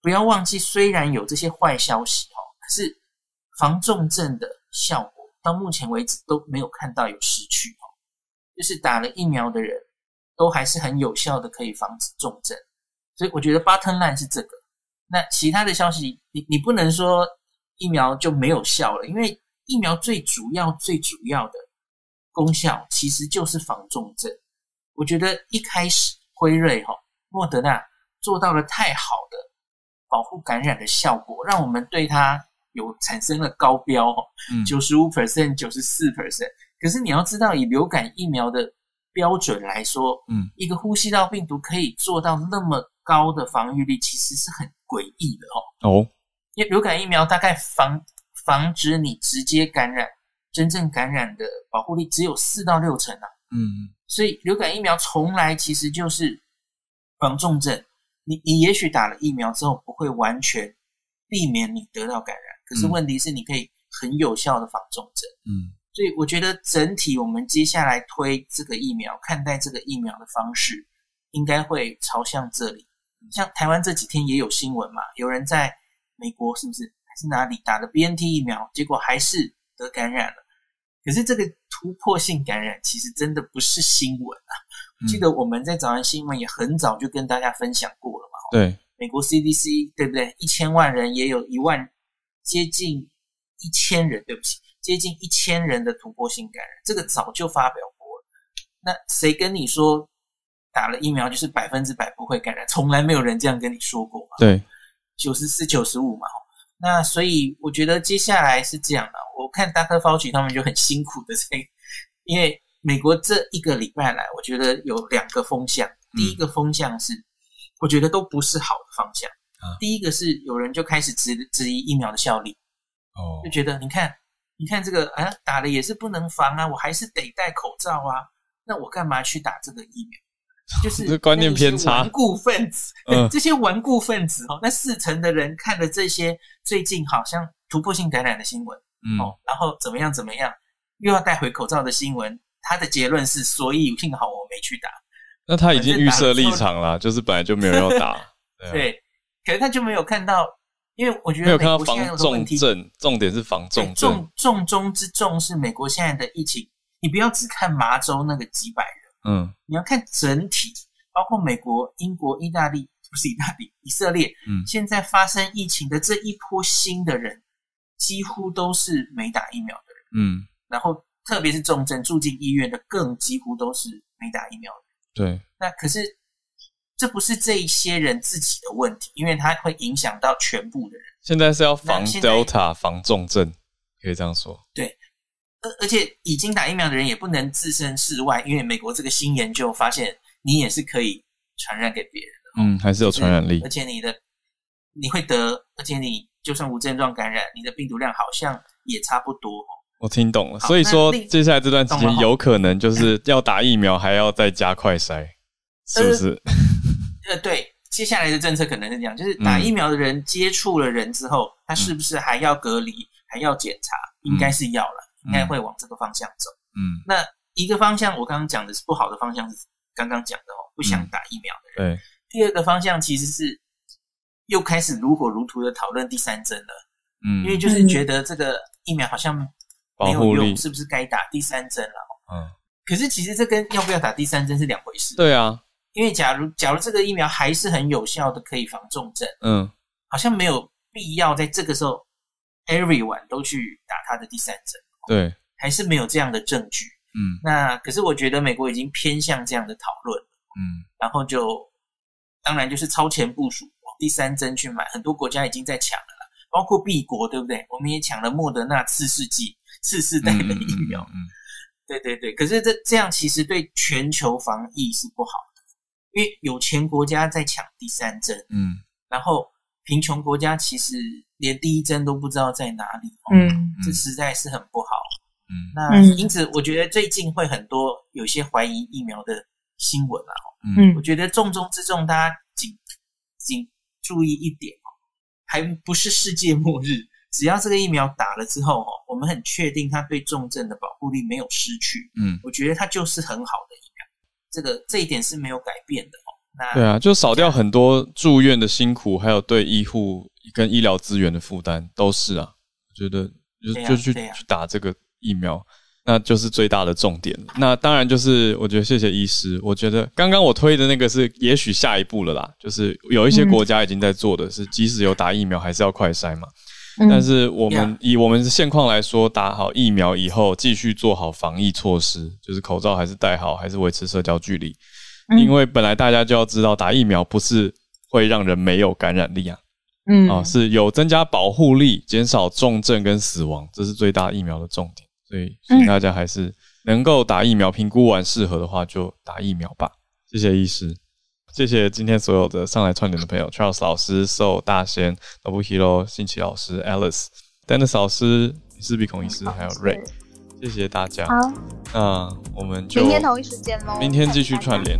不要忘记，虽然有这些坏消息哦，可是防重症的效果到目前为止都没有看到有失去哦。就是打了疫苗的人都还是很有效的，可以防止重症。所以我觉得 bottom line 是这个。那其他的消息，你你不能说疫苗就没有效了，因为疫苗最主要、最主要的。功效其实就是防重症。我觉得一开始辉瑞哈、莫德纳做到了太好的保护感染的效果，让我们对它有产生了高标哈，九十五 percent、九十四 percent。可是你要知道，以流感疫苗的标准来说，嗯，一个呼吸道病毒可以做到那么高的防御力，其实是很诡异的哦。哦，因为流感疫苗大概防防止你直接感染，真正感染的保护力只有四到六成啊。嗯，所以流感疫苗从来其实就是防重症。你你也许打了疫苗之后不会完全避免你得到感染，可是问题是你可以很有效的防重症。嗯。所以我觉得整体我们接下来推这个疫苗，看待这个疫苗的方式，应该会朝向这里。像台湾这几天也有新闻嘛，有人在美国是不是还是哪里打了 BNT 疫苗，结果还是得感染了。可是这个突破性感染其实真的不是新闻啊！我记得我们在早安新闻也很早就跟大家分享过了嘛。对，美国 CDC 对不对？一千万人也有一万接近一千人，对不起。接近一千人的突破性感染，这个早就发表过了。那谁跟你说打了疫苗就是百分之百不会感染？从来没有人这样跟你说过嘛。对，九十四、九十五嘛。那所以我觉得接下来是这样的。我看 Dr. Fauci 他们就很辛苦的在，因为美国这一个礼拜来，我觉得有两个风向。第一个风向是，我觉得都不是好的方向。第一个是有人就开始质质疑疫苗的效力，哦，就觉得你看。你看这个，啊，打了也是不能防啊，我还是得戴口罩啊。那我干嘛去打这个疫苗？就是 观念偏差。顽固分子，嗯，这些顽固分子哦，那四成的人看了这些最近好像突破性感染的新闻，嗯，哦，然后怎么样怎么样，又要戴回口罩的新闻，他的结论是，所以幸好我没去打。那他已经预设立场了，就是本来就没有要打。对啊，对，可是他就没有看到。因为我觉得没有看到防重症，重点是防重症。重重中之重是美国现在的疫情，你不要只看麻州那个几百人，嗯，你要看整体，包括美国、英国、意大利，不是意大利，以色列，嗯，现在发生疫情的这一波新的人，几乎都是没打疫苗的人，嗯，然后特别是重症住进医院的，更几乎都是没打疫苗的人，对，那可是。这不是这一些人自己的问题，因为它会影响到全部的人。现在是要防 Delta，防重症，可以这样说。对，而而且已经打疫苗的人也不能置身事外，因为美国这个新研究发现，你也是可以传染给别人的。嗯，还是有传染力。而且你的你会得，而且你就算无症状感染，你的病毒量好像也差不多。我听懂了，所以说接下来这段时间有可能就是要打疫苗，还要再加快筛，是不是？呃，对，接下来的政策可能是这样，就是打疫苗的人接触了人之后，嗯、他是不是还要隔离，还要检查？应该是要了，嗯、应该会往这个方向走。嗯，那一个方向我刚刚讲的是不好的方向，是刚刚讲的哦，不想打疫苗的人。对、嗯，第二个方向其实是又开始如火如荼的讨论第三针了。嗯，因为就是觉得这个疫苗好像没有用，是不是该打第三针了？嗯，可是其实这跟要不要打第三针是两回事。对啊。因为假如假如这个疫苗还是很有效的，可以防重症，嗯，好像没有必要在这个时候，everyone 都去打他的第三针，对，还是没有这样的证据，嗯，那可是我觉得美国已经偏向这样的讨论，嗯，然后就当然就是超前部署往第三针去买，很多国家已经在抢了啦，包括 B 国对不对？我们也抢了莫德纳次世纪次世代的疫苗，嗯，嗯，对对对，可是这这样其实对全球防疫是不好的。因为有钱国家在抢第三针，嗯，然后贫穷国家其实连第一针都不知道在哪里，嗯，这实在是很不好，嗯，那因此我觉得最近会很多有些怀疑疫苗的新闻啊，嗯，我觉得重中之重，大家仅仅注意一点哦，还不是世界末日，只要这个疫苗打了之后哦，我们很确定它对重症的保护力没有失去，嗯，我觉得它就是很好的。这个这一点是没有改变的哦。那对啊，就少掉很多住院的辛苦，还有对医护跟医疗资源的负担，都是啊。我觉得就就去去打这个疫苗，那就是最大的重点。那当然就是，我觉得谢谢医师。我觉得刚刚我推的那个是，也许下一步了啦。就是有一些国家已经在做的是，即使有打疫苗，还是要快筛嘛。但是我们以我们的现况来说，打好疫苗以后，继续做好防疫措施，就是口罩还是戴好，还是维持社交距离。因为本来大家就要知道，打疫苗不是会让人没有感染力啊，嗯，啊，是有增加保护力，减少重症跟死亡，这是最大疫苗的重点。所以请大家还是能够打疫苗，评估完适合的话就打疫苗吧。谢谢医师，谢谢今天所有的上来串联的朋友，Charles 老师、So 大仙、Nobuhiro、新奇老师、Alice、Dennis 老师、李氏鼻孔医师，还有 Ray，谢谢大家。好，那我们就明天同一时间喽，明天继续串联。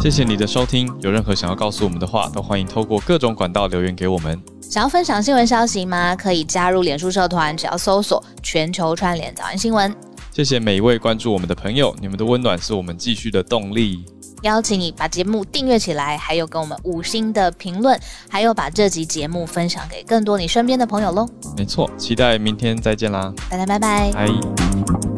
谢谢你的收听，有任何想要告诉我们的话，都欢迎透过各种管道留言给我们。想要分享新闻消息吗？可以加入脸书社团，只要搜索“全球串联早安新闻”。谢谢每一位关注我们的朋友，你们的温暖是我们继续的动力。邀请你把节目订阅起来，还有给我们五星的评论，还有把这集节目分享给更多你身边的朋友喽。没错，期待明天再见啦！大家拜拜。拜。